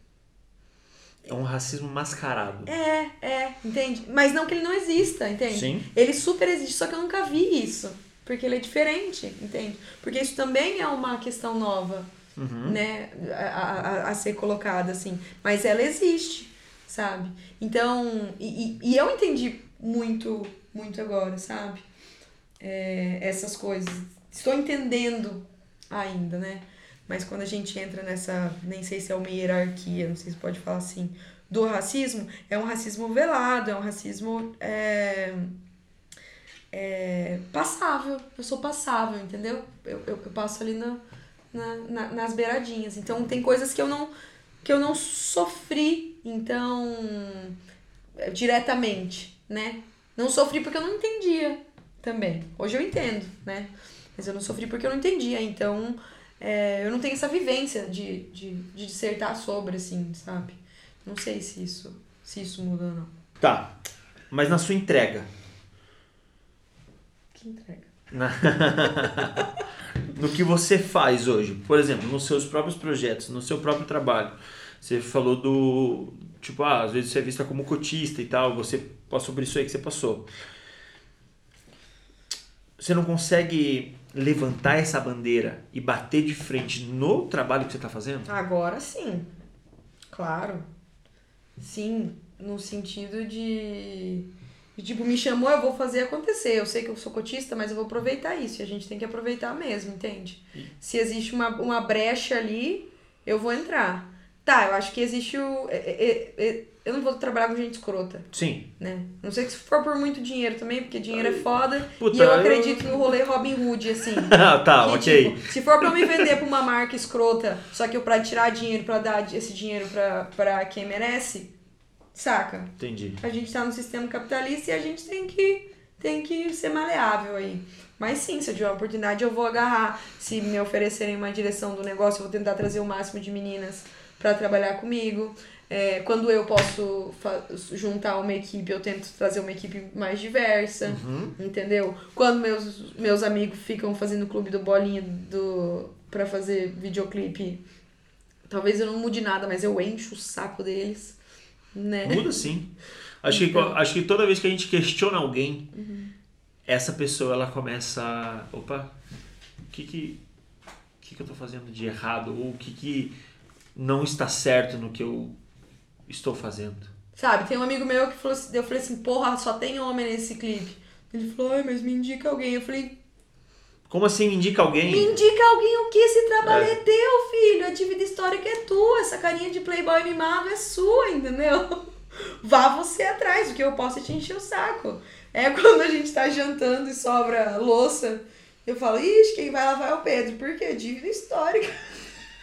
Speaker 1: É um racismo mascarado.
Speaker 2: É, é, entende? Mas não que ele não exista, entende?
Speaker 1: Sim.
Speaker 2: Ele super existe, só que eu nunca vi isso. Porque ele é diferente, entende? Porque isso também é uma questão nova,
Speaker 1: Uhum.
Speaker 2: né? A, a, a ser colocada, assim. Mas ela existe, sabe? Então, e, e, e eu entendi muito, muito agora, sabe? É, essas coisas. Estou entendendo ainda, né? Mas quando a gente entra nessa, nem sei se é uma hierarquia, não sei se pode falar assim, do racismo, é um racismo velado, é um racismo é, é, passável. Eu sou passável, entendeu? Eu, eu, eu passo ali na, na, na- nas beiradinhas. Então tem coisas que eu não, que eu não sofri, então, é, diretamente, né? Não sofri porque eu não entendia também. Hoje eu entendo, né? Mas eu não sofri porque eu não entendia. Então, é, eu não tenho essa vivência de, de, de dissertar sobre, assim, sabe? Não sei se isso, se isso muda ou não.
Speaker 1: Tá. Mas na sua entrega,
Speaker 2: Que entrega. [laughs]
Speaker 1: no que você faz hoje, por exemplo, nos seus próprios projetos, no seu próprio trabalho. Você falou do. Tipo, ah, às vezes você é vista como cotista e tal, você passou por isso aí que você passou. Você não consegue levantar essa bandeira e bater de frente no trabalho que você está fazendo?
Speaker 2: Agora sim. Claro. Sim, no sentido de, de, Tipo, me chamou, eu vou fazer acontecer. Eu sei que eu sou cotista, mas eu vou aproveitar isso. E a gente tem que aproveitar mesmo, entende? Se existe uma, uma brecha ali, eu vou entrar. Tá, eu acho que existe o. é- é- é- eu não vou trabalhar com gente escrota,
Speaker 1: Sim.
Speaker 2: né? Não sei se for por muito dinheiro também, porque dinheiro é foda.
Speaker 1: Puta,
Speaker 2: e eu
Speaker 1: eu-
Speaker 2: acredito no rolê Robin Hood, assim. [laughs]
Speaker 1: Ah, tá,
Speaker 2: Que,
Speaker 1: ok.
Speaker 2: tipo, se for pra eu me vender pra uma marca escrota, só que eu pra tirar dinheiro, pra dar esse dinheiro pra, pra quem merece, saca?
Speaker 1: Entendi.
Speaker 2: A gente tá no sistema capitalista e a gente tem que, tem que ser maleável aí. Mas sim, se eu tiver uma oportunidade, eu vou agarrar. Se me oferecerem uma direção do negócio, eu vou tentar trazer o máximo de meninas pra trabalhar comigo. É, quando eu posso juntar uma equipe, eu tento trazer uma equipe mais diversa.
Speaker 1: Uhum.
Speaker 2: Entendeu? Quando meus, meus amigos ficam fazendo clube do bolinha do para fazer videoclipe, talvez eu não mude nada, mas eu encho o saco deles, né?
Speaker 1: Muda sim. Acho, que,
Speaker 2: Então.
Speaker 1: acho que toda vez que a gente questiona alguém, essa pessoa ela começa. a, Opa, o que que, que que eu tô fazendo de errado? Ou o que que não está certo no que eu estou fazendo?
Speaker 2: Sabe, tem um amigo meu que falou assim, eu falei assim, porra, só tem homem nesse clipe. Ele falou, ai, mas me indica alguém. Eu falei,
Speaker 1: Como assim me indica alguém?
Speaker 2: me indica alguém o que? Esse trabalho é, teu, filho. A dívida histórica é tua. Essa carinha de playboy mimado é sua, entendeu? [laughs] Vá você atrás, o que eu posso é te encher o saco. É [laughs] quando a gente tá jantando e sobra louça, eu falo, ixi, quem vai lavar é o Pedro. Por quê? Dívida histórica.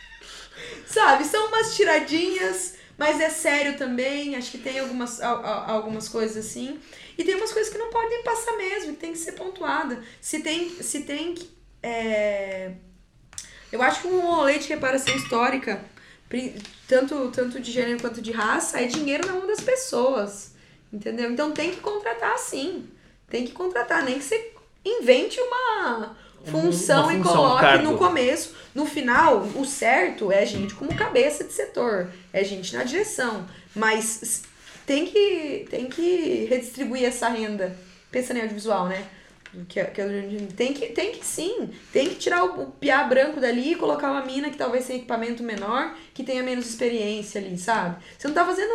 Speaker 2: [laughs] Sabe, são umas tiradinhas, Mas é sério também, acho que tem algumas, algumas coisas assim. E tem umas coisas que não podem passar mesmo, que tem que ser pontuada. Se tem. Se tem é... Eu acho que um rolê de reparação histórica, tanto, tanto de gênero quanto de raça, é dinheiro na mão das pessoas. Entendeu? Então tem que contratar sim. Tem que contratar, nem que você invente uma função, uma função e coloque no começo. No final, o certo é gente como cabeça de setor, é gente na direção. Mas tem que, tem que redistribuir essa renda. Pensa em audiovisual, né? Que, que, tem, que, tem que sim. Tem que tirar o, o piá branco dali e colocar uma mina que talvez tenha equipamento menor, que tenha menos experiência ali, sabe? Você não tá fazendo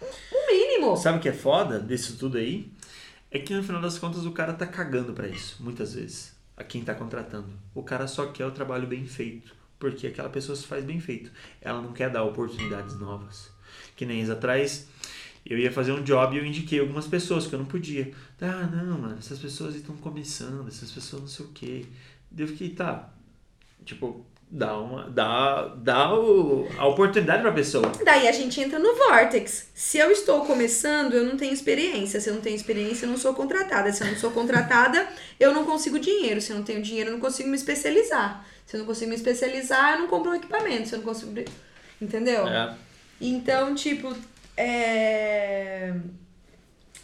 Speaker 2: o mínimo.
Speaker 1: Sabe o que é foda disso tudo aí? É que no final das contas o cara tá cagando para isso, muitas vezes a quem está contratando. O cara só quer o trabalho bem feito, porque aquela pessoa se faz bem feito. Ela não quer dar oportunidades novas. Que nem atrás, eu ia fazer um job e eu indiquei algumas pessoas que eu não podia. Ah, não, mano, essas pessoas estão começando, essas pessoas não sei o quê. Eu fiquei, tá. Tipo, dá uma dá dá o, a oportunidade para a pessoa.
Speaker 2: Daí a gente entra no vortex. Se eu estou começando, eu não tenho experiência. Se eu não tenho experiência, eu não sou contratada. Se eu não sou contratada, eu não consigo dinheiro. Se eu não tenho dinheiro, eu não consigo me especializar. Se eu não consigo me especializar, eu não compro um equipamento. Se eu não consigo, entendeu? É. Então, tipo, é...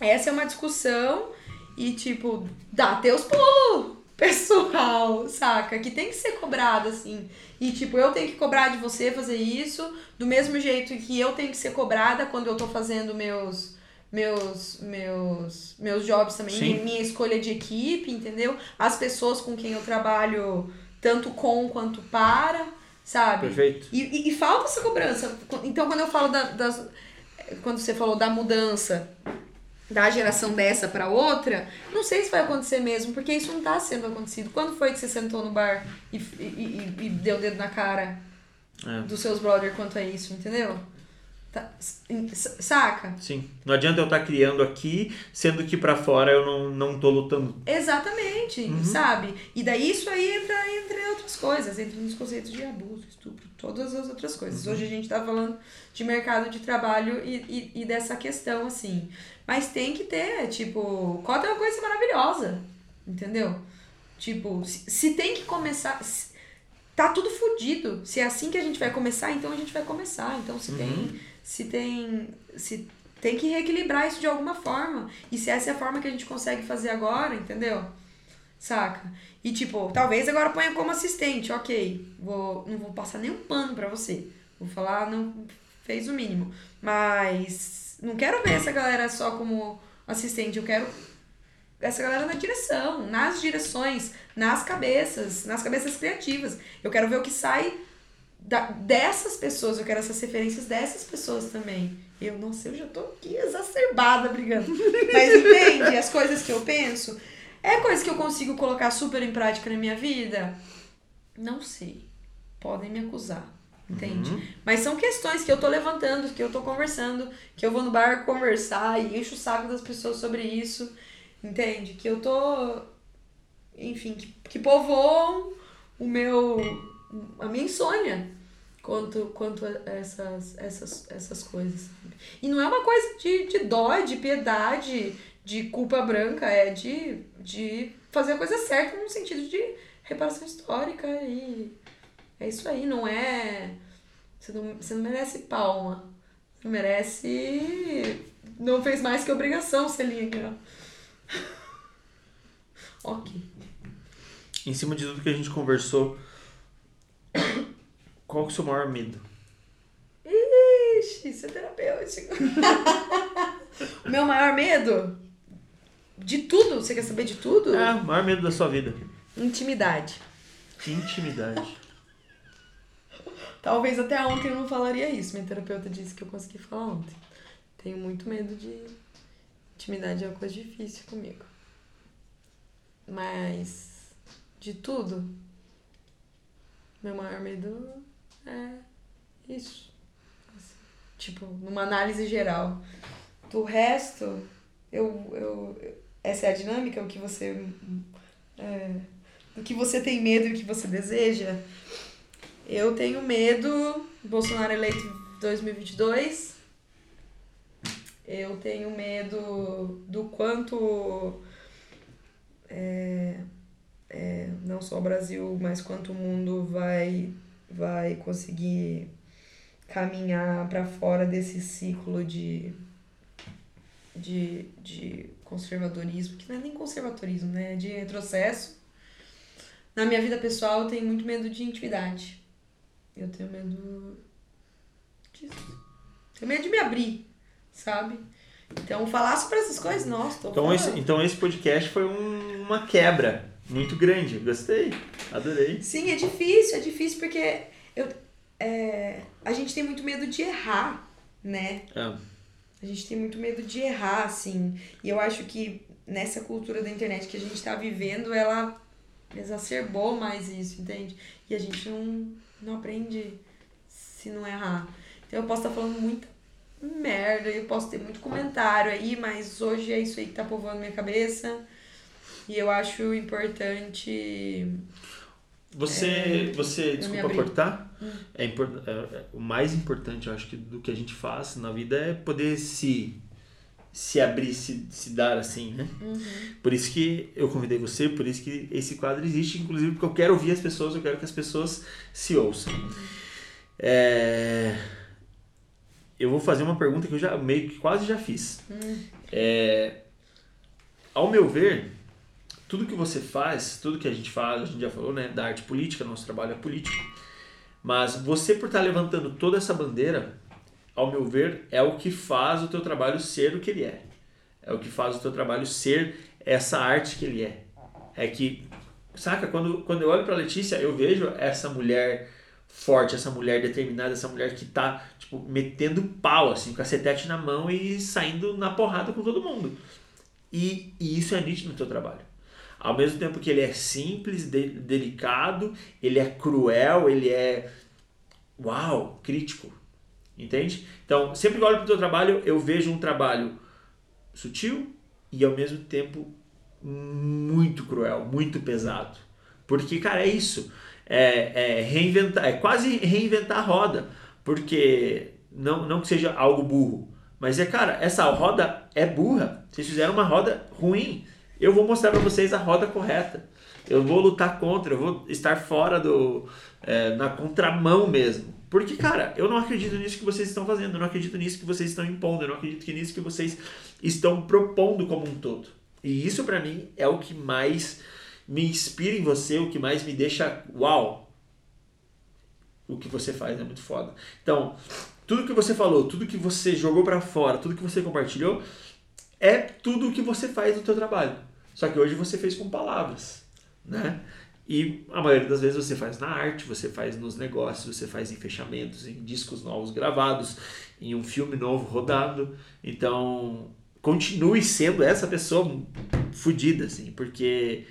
Speaker 2: essa é uma discussão e tipo, dá teus pulos pessoal, saca? Que tem que ser cobrado, assim. E, tipo, eu tenho que cobrar de você fazer isso, do mesmo jeito que eu tenho que ser cobrada quando eu tô fazendo meus meus meus meus jobs também, Sim. minha escolha de equipe, entendeu? As pessoas com quem eu trabalho tanto com quanto para, sabe?
Speaker 1: Perfeito.
Speaker 2: E, e, e falta essa cobrança. Então, quando eu falo da, das quando você falou da mudança da geração dessa para outra, não sei se vai acontecer mesmo, porque isso não tá sendo acontecido. Quando foi que você sentou no bar e, e, e, e deu o dedo na cara é. dos seus brothers quanto a isso, entendeu? Tá, saca?
Speaker 1: Sim. Não adianta eu estar tá criando aqui, sendo que para fora eu não, não tô lutando.
Speaker 2: Exatamente, uhum. sabe? E daí isso aí entra entre outras coisas, entra nos conceitos de abuso, estupro, todas as outras coisas. Uhum. Hoje a gente tá falando de mercado de trabalho e, e, e dessa questão, assim. Mas tem que ter, tipo, cota é uma coisa maravilhosa, entendeu? Tipo, se, se tem que começar. Se, tá tudo fodido. Se é assim que a gente vai começar, então a gente vai começar. Então se uhum. tem se tem se tem que reequilibrar isso de alguma forma. E se essa é a forma que a gente consegue fazer agora, entendeu? Saca? E tipo, talvez agora ponha como assistente, ok. Vou, não vou passar nenhum pano pra você. Vou falar, não fez o mínimo. Mas não quero ver essa galera só como assistente. Eu quero essa galera na direção, nas direções, nas cabeças, nas cabeças criativas. Eu quero ver o que sai da, dessas pessoas, eu quero essas referências dessas pessoas também. Eu, nossa, eu já tô aqui exacerbada brigando. Mas entende? As coisas que eu penso. É coisa que eu consigo colocar super em prática na minha vida? Não sei. Podem me acusar. Entende? Uhum. Mas são questões que eu tô levantando, que eu tô conversando, que eu vou no bar conversar e encho o saco das pessoas sobre isso. Entende? Que eu tô. Enfim, que, que povoam o meu. a minha insônia quanto, quanto a essas, essas, essas coisas. E não é uma coisa de, de dó, de piedade, de culpa branca, é de, de fazer a coisa certa no sentido de reparação histórica e é isso aí, não é. Você não, você não merece palma. Você merece. Não fez mais que obrigação, Celinha. [laughs] ok.
Speaker 1: Em cima de tudo que a gente conversou, qual é o seu maior medo?
Speaker 2: Ixi, isso é terapêutico. [laughs] o meu maior medo? De tudo? Você quer saber de tudo?
Speaker 1: É, o maior medo da sua vida.
Speaker 2: Intimidade.
Speaker 1: Intimidade. [laughs]
Speaker 2: Talvez até ontem eu não falaria isso. Minha terapeuta disse que eu consegui falar ontem. Tenho muito medo de. Intimidade é uma coisa difícil comigo. Mas. De tudo. Meu maior medo é isso. Assim, tipo, numa análise geral. Do resto, eu, eu, essa é a dinâmica, o que você. É, que você tem medo e o que você deseja. Eu tenho medo, Bolsonaro eleito 2022, Eu tenho medo do quanto é, é, não só o Brasil, mas quanto o mundo vai, vai conseguir caminhar para fora desse ciclo de, de, de conservadorismo, que não é nem conservadorismo, né? De retrocesso. Na minha vida pessoal, eu tenho muito medo de intimidade. Eu tenho medo disso. Tenho medo de me abrir, sabe? Então, falar sobre essas coisas, nossa, tô
Speaker 1: então esse, então esse podcast foi um, uma quebra muito grande. Gostei, adorei.
Speaker 2: Sim, é difícil, é difícil porque eu, é, a gente tem muito medo de errar, né? É. A gente tem muito medo de errar, assim. E eu acho que nessa cultura da internet que a gente está vivendo, ela exacerbou mais isso, entende? E a gente não, não aprende se não errar. Então eu posso estar tá falando muita merda, eu posso ter muito comentário aí, mas hoje é isso aí que tá povoando minha cabeça. E eu acho importante.
Speaker 1: Você, é, você desculpa cortar? Hum. É, import, é, é, o mais importante, eu acho que do que a gente faz na vida é poder se se abrir, se, se dar assim, né? Uhum. Por isso que eu convidei você, por isso que esse quadro existe, inclusive porque eu quero ouvir as pessoas, eu quero que as pessoas se ouçam. Uhum. É eu vou fazer uma pergunta que eu já meio que quase já fiz. Hum. É, ao meu ver, tudo que você faz, tudo que a gente faz, a gente já falou, né, da arte política, nosso trabalho é político. Mas você por estar levantando toda essa bandeira, ao meu ver, é o que faz o teu trabalho ser o que ele é. É o que faz o teu trabalho ser essa arte que ele é. É que, saca, quando, quando eu olho para Letícia, eu vejo essa mulher forte, essa mulher determinada, essa mulher que tá, tipo, metendo pau, assim, com a cetete na mão e saindo na porrada com todo mundo. E, e isso é nítido no teu trabalho. Ao mesmo tempo que ele é simples, de, delicado, ele é cruel, ele é. Uau! Crítico. Entende? Então, sempre que olho pro teu trabalho, eu vejo um trabalho sutil e ao mesmo tempo muito cruel, muito pesado. Porque, cara, é isso é, é, reinventar, é quase reinventar a roda, porque não, não que seja algo burro, mas é cara, essa roda é burra. Vocês fizeram uma roda ruim. Eu vou mostrar para vocês a roda correta. Eu vou lutar contra, eu vou estar fora do é, na contramão mesmo. Porque, cara, eu não acredito nisso que vocês estão fazendo, eu não acredito nisso que vocês estão impondo, eu não acredito nisso que vocês estão propondo como um todo. E isso para mim é o que mais me inspira em você, o que mais me deixa uau. O que você faz é muito foda. Então, tudo que você falou, tudo que você jogou para fora, tudo que você compartilhou, é tudo o que você faz no teu trabalho. Só que hoje você fez com palavras, né? E a maioria das vezes você faz na arte, você faz nos negócios, você faz em fechamentos, em discos novos gravados, em um filme novo rodado. Então, continue sendo essa pessoa fodida, assim, porque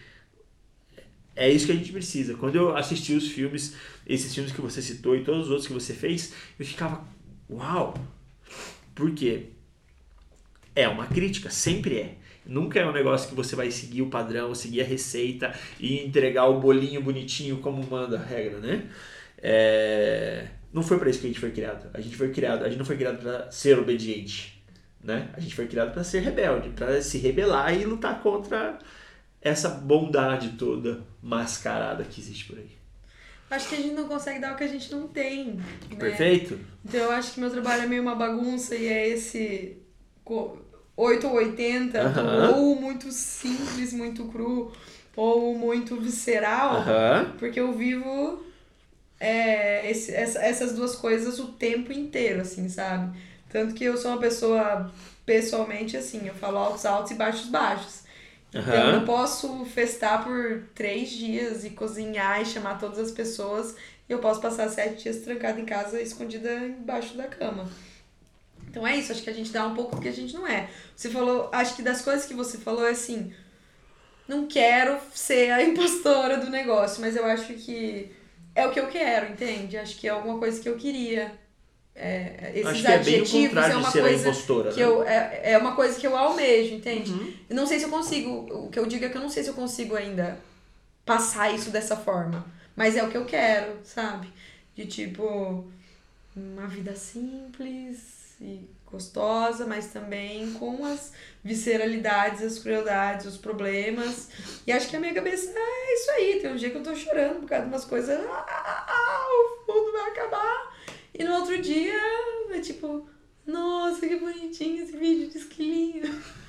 Speaker 1: é isso que a gente precisa. Quando eu assisti os filmes, esses filmes que você citou e todos os outros que você fez, eu ficava, uau! Por quê? É uma crítica, sempre é. Nunca é um negócio que você vai seguir o padrão, seguir a receita e entregar o bolinho bonitinho como manda a regra, né? É... Não foi para isso que a gente foi criado. A gente foi criado, a gente não foi criado para ser obediente, né? A gente foi criado para ser rebelde, para se rebelar e lutar contra essa bondade toda mascarada que existe por aí.
Speaker 2: Acho que a gente não consegue dar o que a gente não tem. Né?
Speaker 1: Perfeito.
Speaker 2: Então eu acho que meu trabalho é meio uma bagunça e é esse 8 ou 80, uh -huh. ou muito simples, muito cru, ou muito visceral, uh -huh. porque eu vivo é, esse, essa, essas duas coisas o tempo inteiro, assim, sabe? Tanto que eu sou uma pessoa, pessoalmente, assim, eu falo altos altos e baixos baixos. Uhum. Então eu posso festar por três dias e cozinhar e chamar todas as pessoas. E eu posso passar sete dias trancada em casa, escondida embaixo da cama. Então é isso, acho que a gente dá um pouco do que a gente não é. Você falou, acho que das coisas que você falou é assim, não quero ser a [laughs] impostora do negócio, mas eu acho que é o que eu quero, entende? Acho que é alguma coisa que eu queria. É, esses
Speaker 1: Acho que é bem o contrário é uma de ser
Speaker 2: coisa
Speaker 1: impostora.
Speaker 2: Que né? eu, é, é uma coisa que eu almejo, entende? Uhum. não sei se eu consigo. O que eu digo é que eu não sei se eu consigo ainda passar isso dessa forma. Mas é o que eu quero, sabe? De tipo, uma vida simples, e gostosa, mas também com as visceralidades, as crueldades, os problemas. E acho que a minha cabeça é isso aí. Tem um dia que eu tô chorando por causa de umas coisas. Ah, ah, ah, o mundo vai acabar. E no outro dia é tipo, nossa, que bonitinho esse vídeo de esquilinho. [laughs]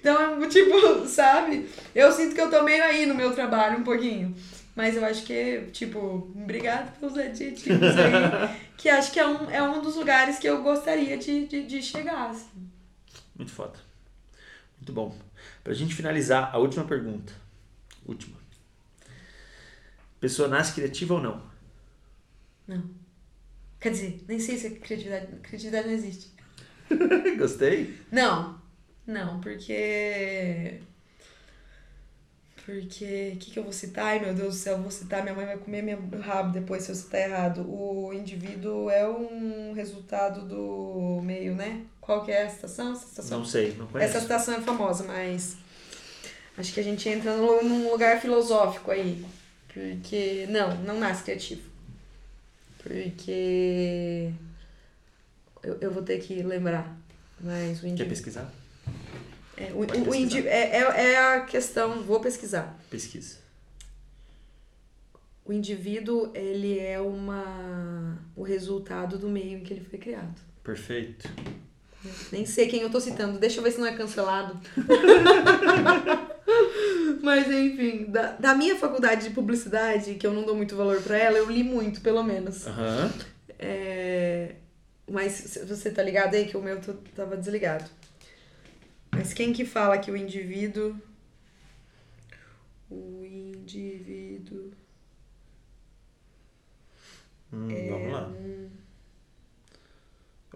Speaker 2: Então é tipo, sabe? Eu sinto que eu tô meio aí no meu trabalho um pouquinho. Mas eu acho que, tipo, obrigado pelos adjetivos aí. [laughs] que acho que é um, é um dos lugares que eu gostaria de, de, de chegar. Assim.
Speaker 1: Muito foda. Muito bom. Pra gente finalizar, a última pergunta. Última. Pessoa nasce criativa ou não?
Speaker 2: Não. Quer dizer, nem sei se é criatividade. Criatividade não existe. [laughs]
Speaker 1: Gostei?
Speaker 2: Não. Não, porque porque, o que, que eu vou citar? Ai, meu Deus do céu, eu vou citar, minha mãe vai comer meu rabo depois se eu citar errado. O indivíduo é um resultado do meio, né? Qual que é a citação? Essa citação?
Speaker 1: Não sei, não conheço.
Speaker 2: Essa citação é famosa, mas acho que a gente entra num lugar filosófico aí. Porque, não, não nasce criativo. Porque eu, eu vou ter que lembrar. Mas o indivíduo...
Speaker 1: Quer pesquisar?
Speaker 2: É, o, o indi é, é, é a questão, vou pesquisar.
Speaker 1: Pesquisa.
Speaker 2: O indivíduo, ele é uma o resultado do meio em que ele foi criado.
Speaker 1: Perfeito.
Speaker 2: Nem sei quem eu tô citando, deixa eu ver se não é cancelado. [laughs] Mas enfim, da, da minha faculdade de publicidade, que eu não dou muito valor para ela, eu li muito, pelo menos.
Speaker 1: Uhum.
Speaker 2: É, mas você tá ligado aí que o meu tava desligado. Mas quem que fala que o indivíduo. O indivíduo.
Speaker 1: Hum, é vamos lá. Um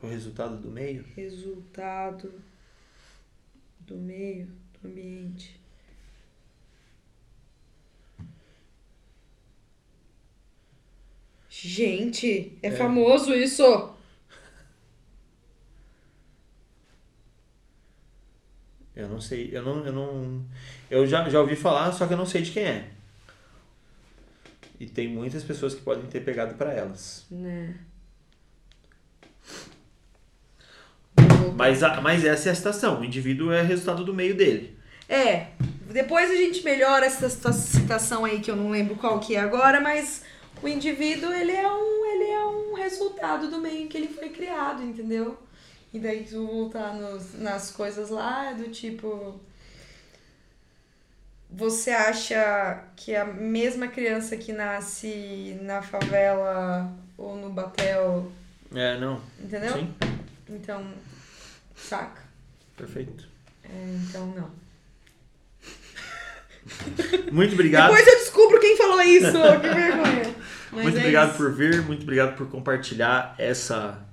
Speaker 1: o resultado do meio?
Speaker 2: Resultado do meio, do ambiente. Gente, é, é. famoso isso!
Speaker 1: Eu não sei, eu não, eu não, eu já, já ouvi falar, só que eu não sei de quem é. E tem muitas pessoas que podem ter pegado para elas.
Speaker 2: Né.
Speaker 1: Mas, a, mas essa é a citação, o indivíduo é resultado do meio dele.
Speaker 2: É, depois a gente melhora essa citação aí que eu não lembro qual que é agora, mas o indivíduo ele é um, ele é um resultado do meio em que ele foi criado, entendeu? E daí tu voltar nos, nas coisas lá, do tipo. Você acha que a mesma criança que nasce na favela ou no batel.
Speaker 1: É, não.
Speaker 2: Entendeu?
Speaker 1: Sim.
Speaker 2: Então, saca?
Speaker 1: Perfeito.
Speaker 2: É, então, não. [laughs]
Speaker 1: Muito obrigado.
Speaker 2: Depois eu descubro quem falou isso, que vergonha. [laughs]
Speaker 1: Mas muito é obrigado isso. por vir, muito obrigado por compartilhar essa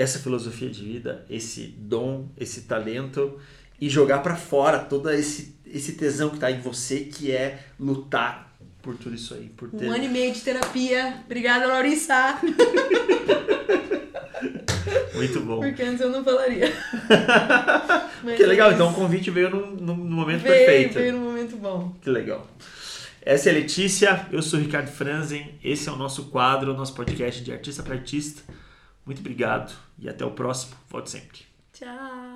Speaker 1: essa filosofia de vida, esse dom, esse talento e jogar para fora todo esse, esse tesão que tá em você, que é lutar por tudo isso aí. Por
Speaker 2: ter... Um ano e meio de terapia. Obrigada, Laurissa. [laughs]
Speaker 1: Muito bom.
Speaker 2: Porque antes eu não falaria. [laughs]
Speaker 1: que legal, então o convite veio no, no, no momento
Speaker 2: veio,
Speaker 1: perfeito.
Speaker 2: Veio no momento bom.
Speaker 1: Que legal. Essa é a Letícia, eu sou o Ricardo Franzen, esse é o nosso quadro, o nosso podcast de artista para artista. Muito obrigado e até o próximo. Volte sempre.
Speaker 2: Tchau.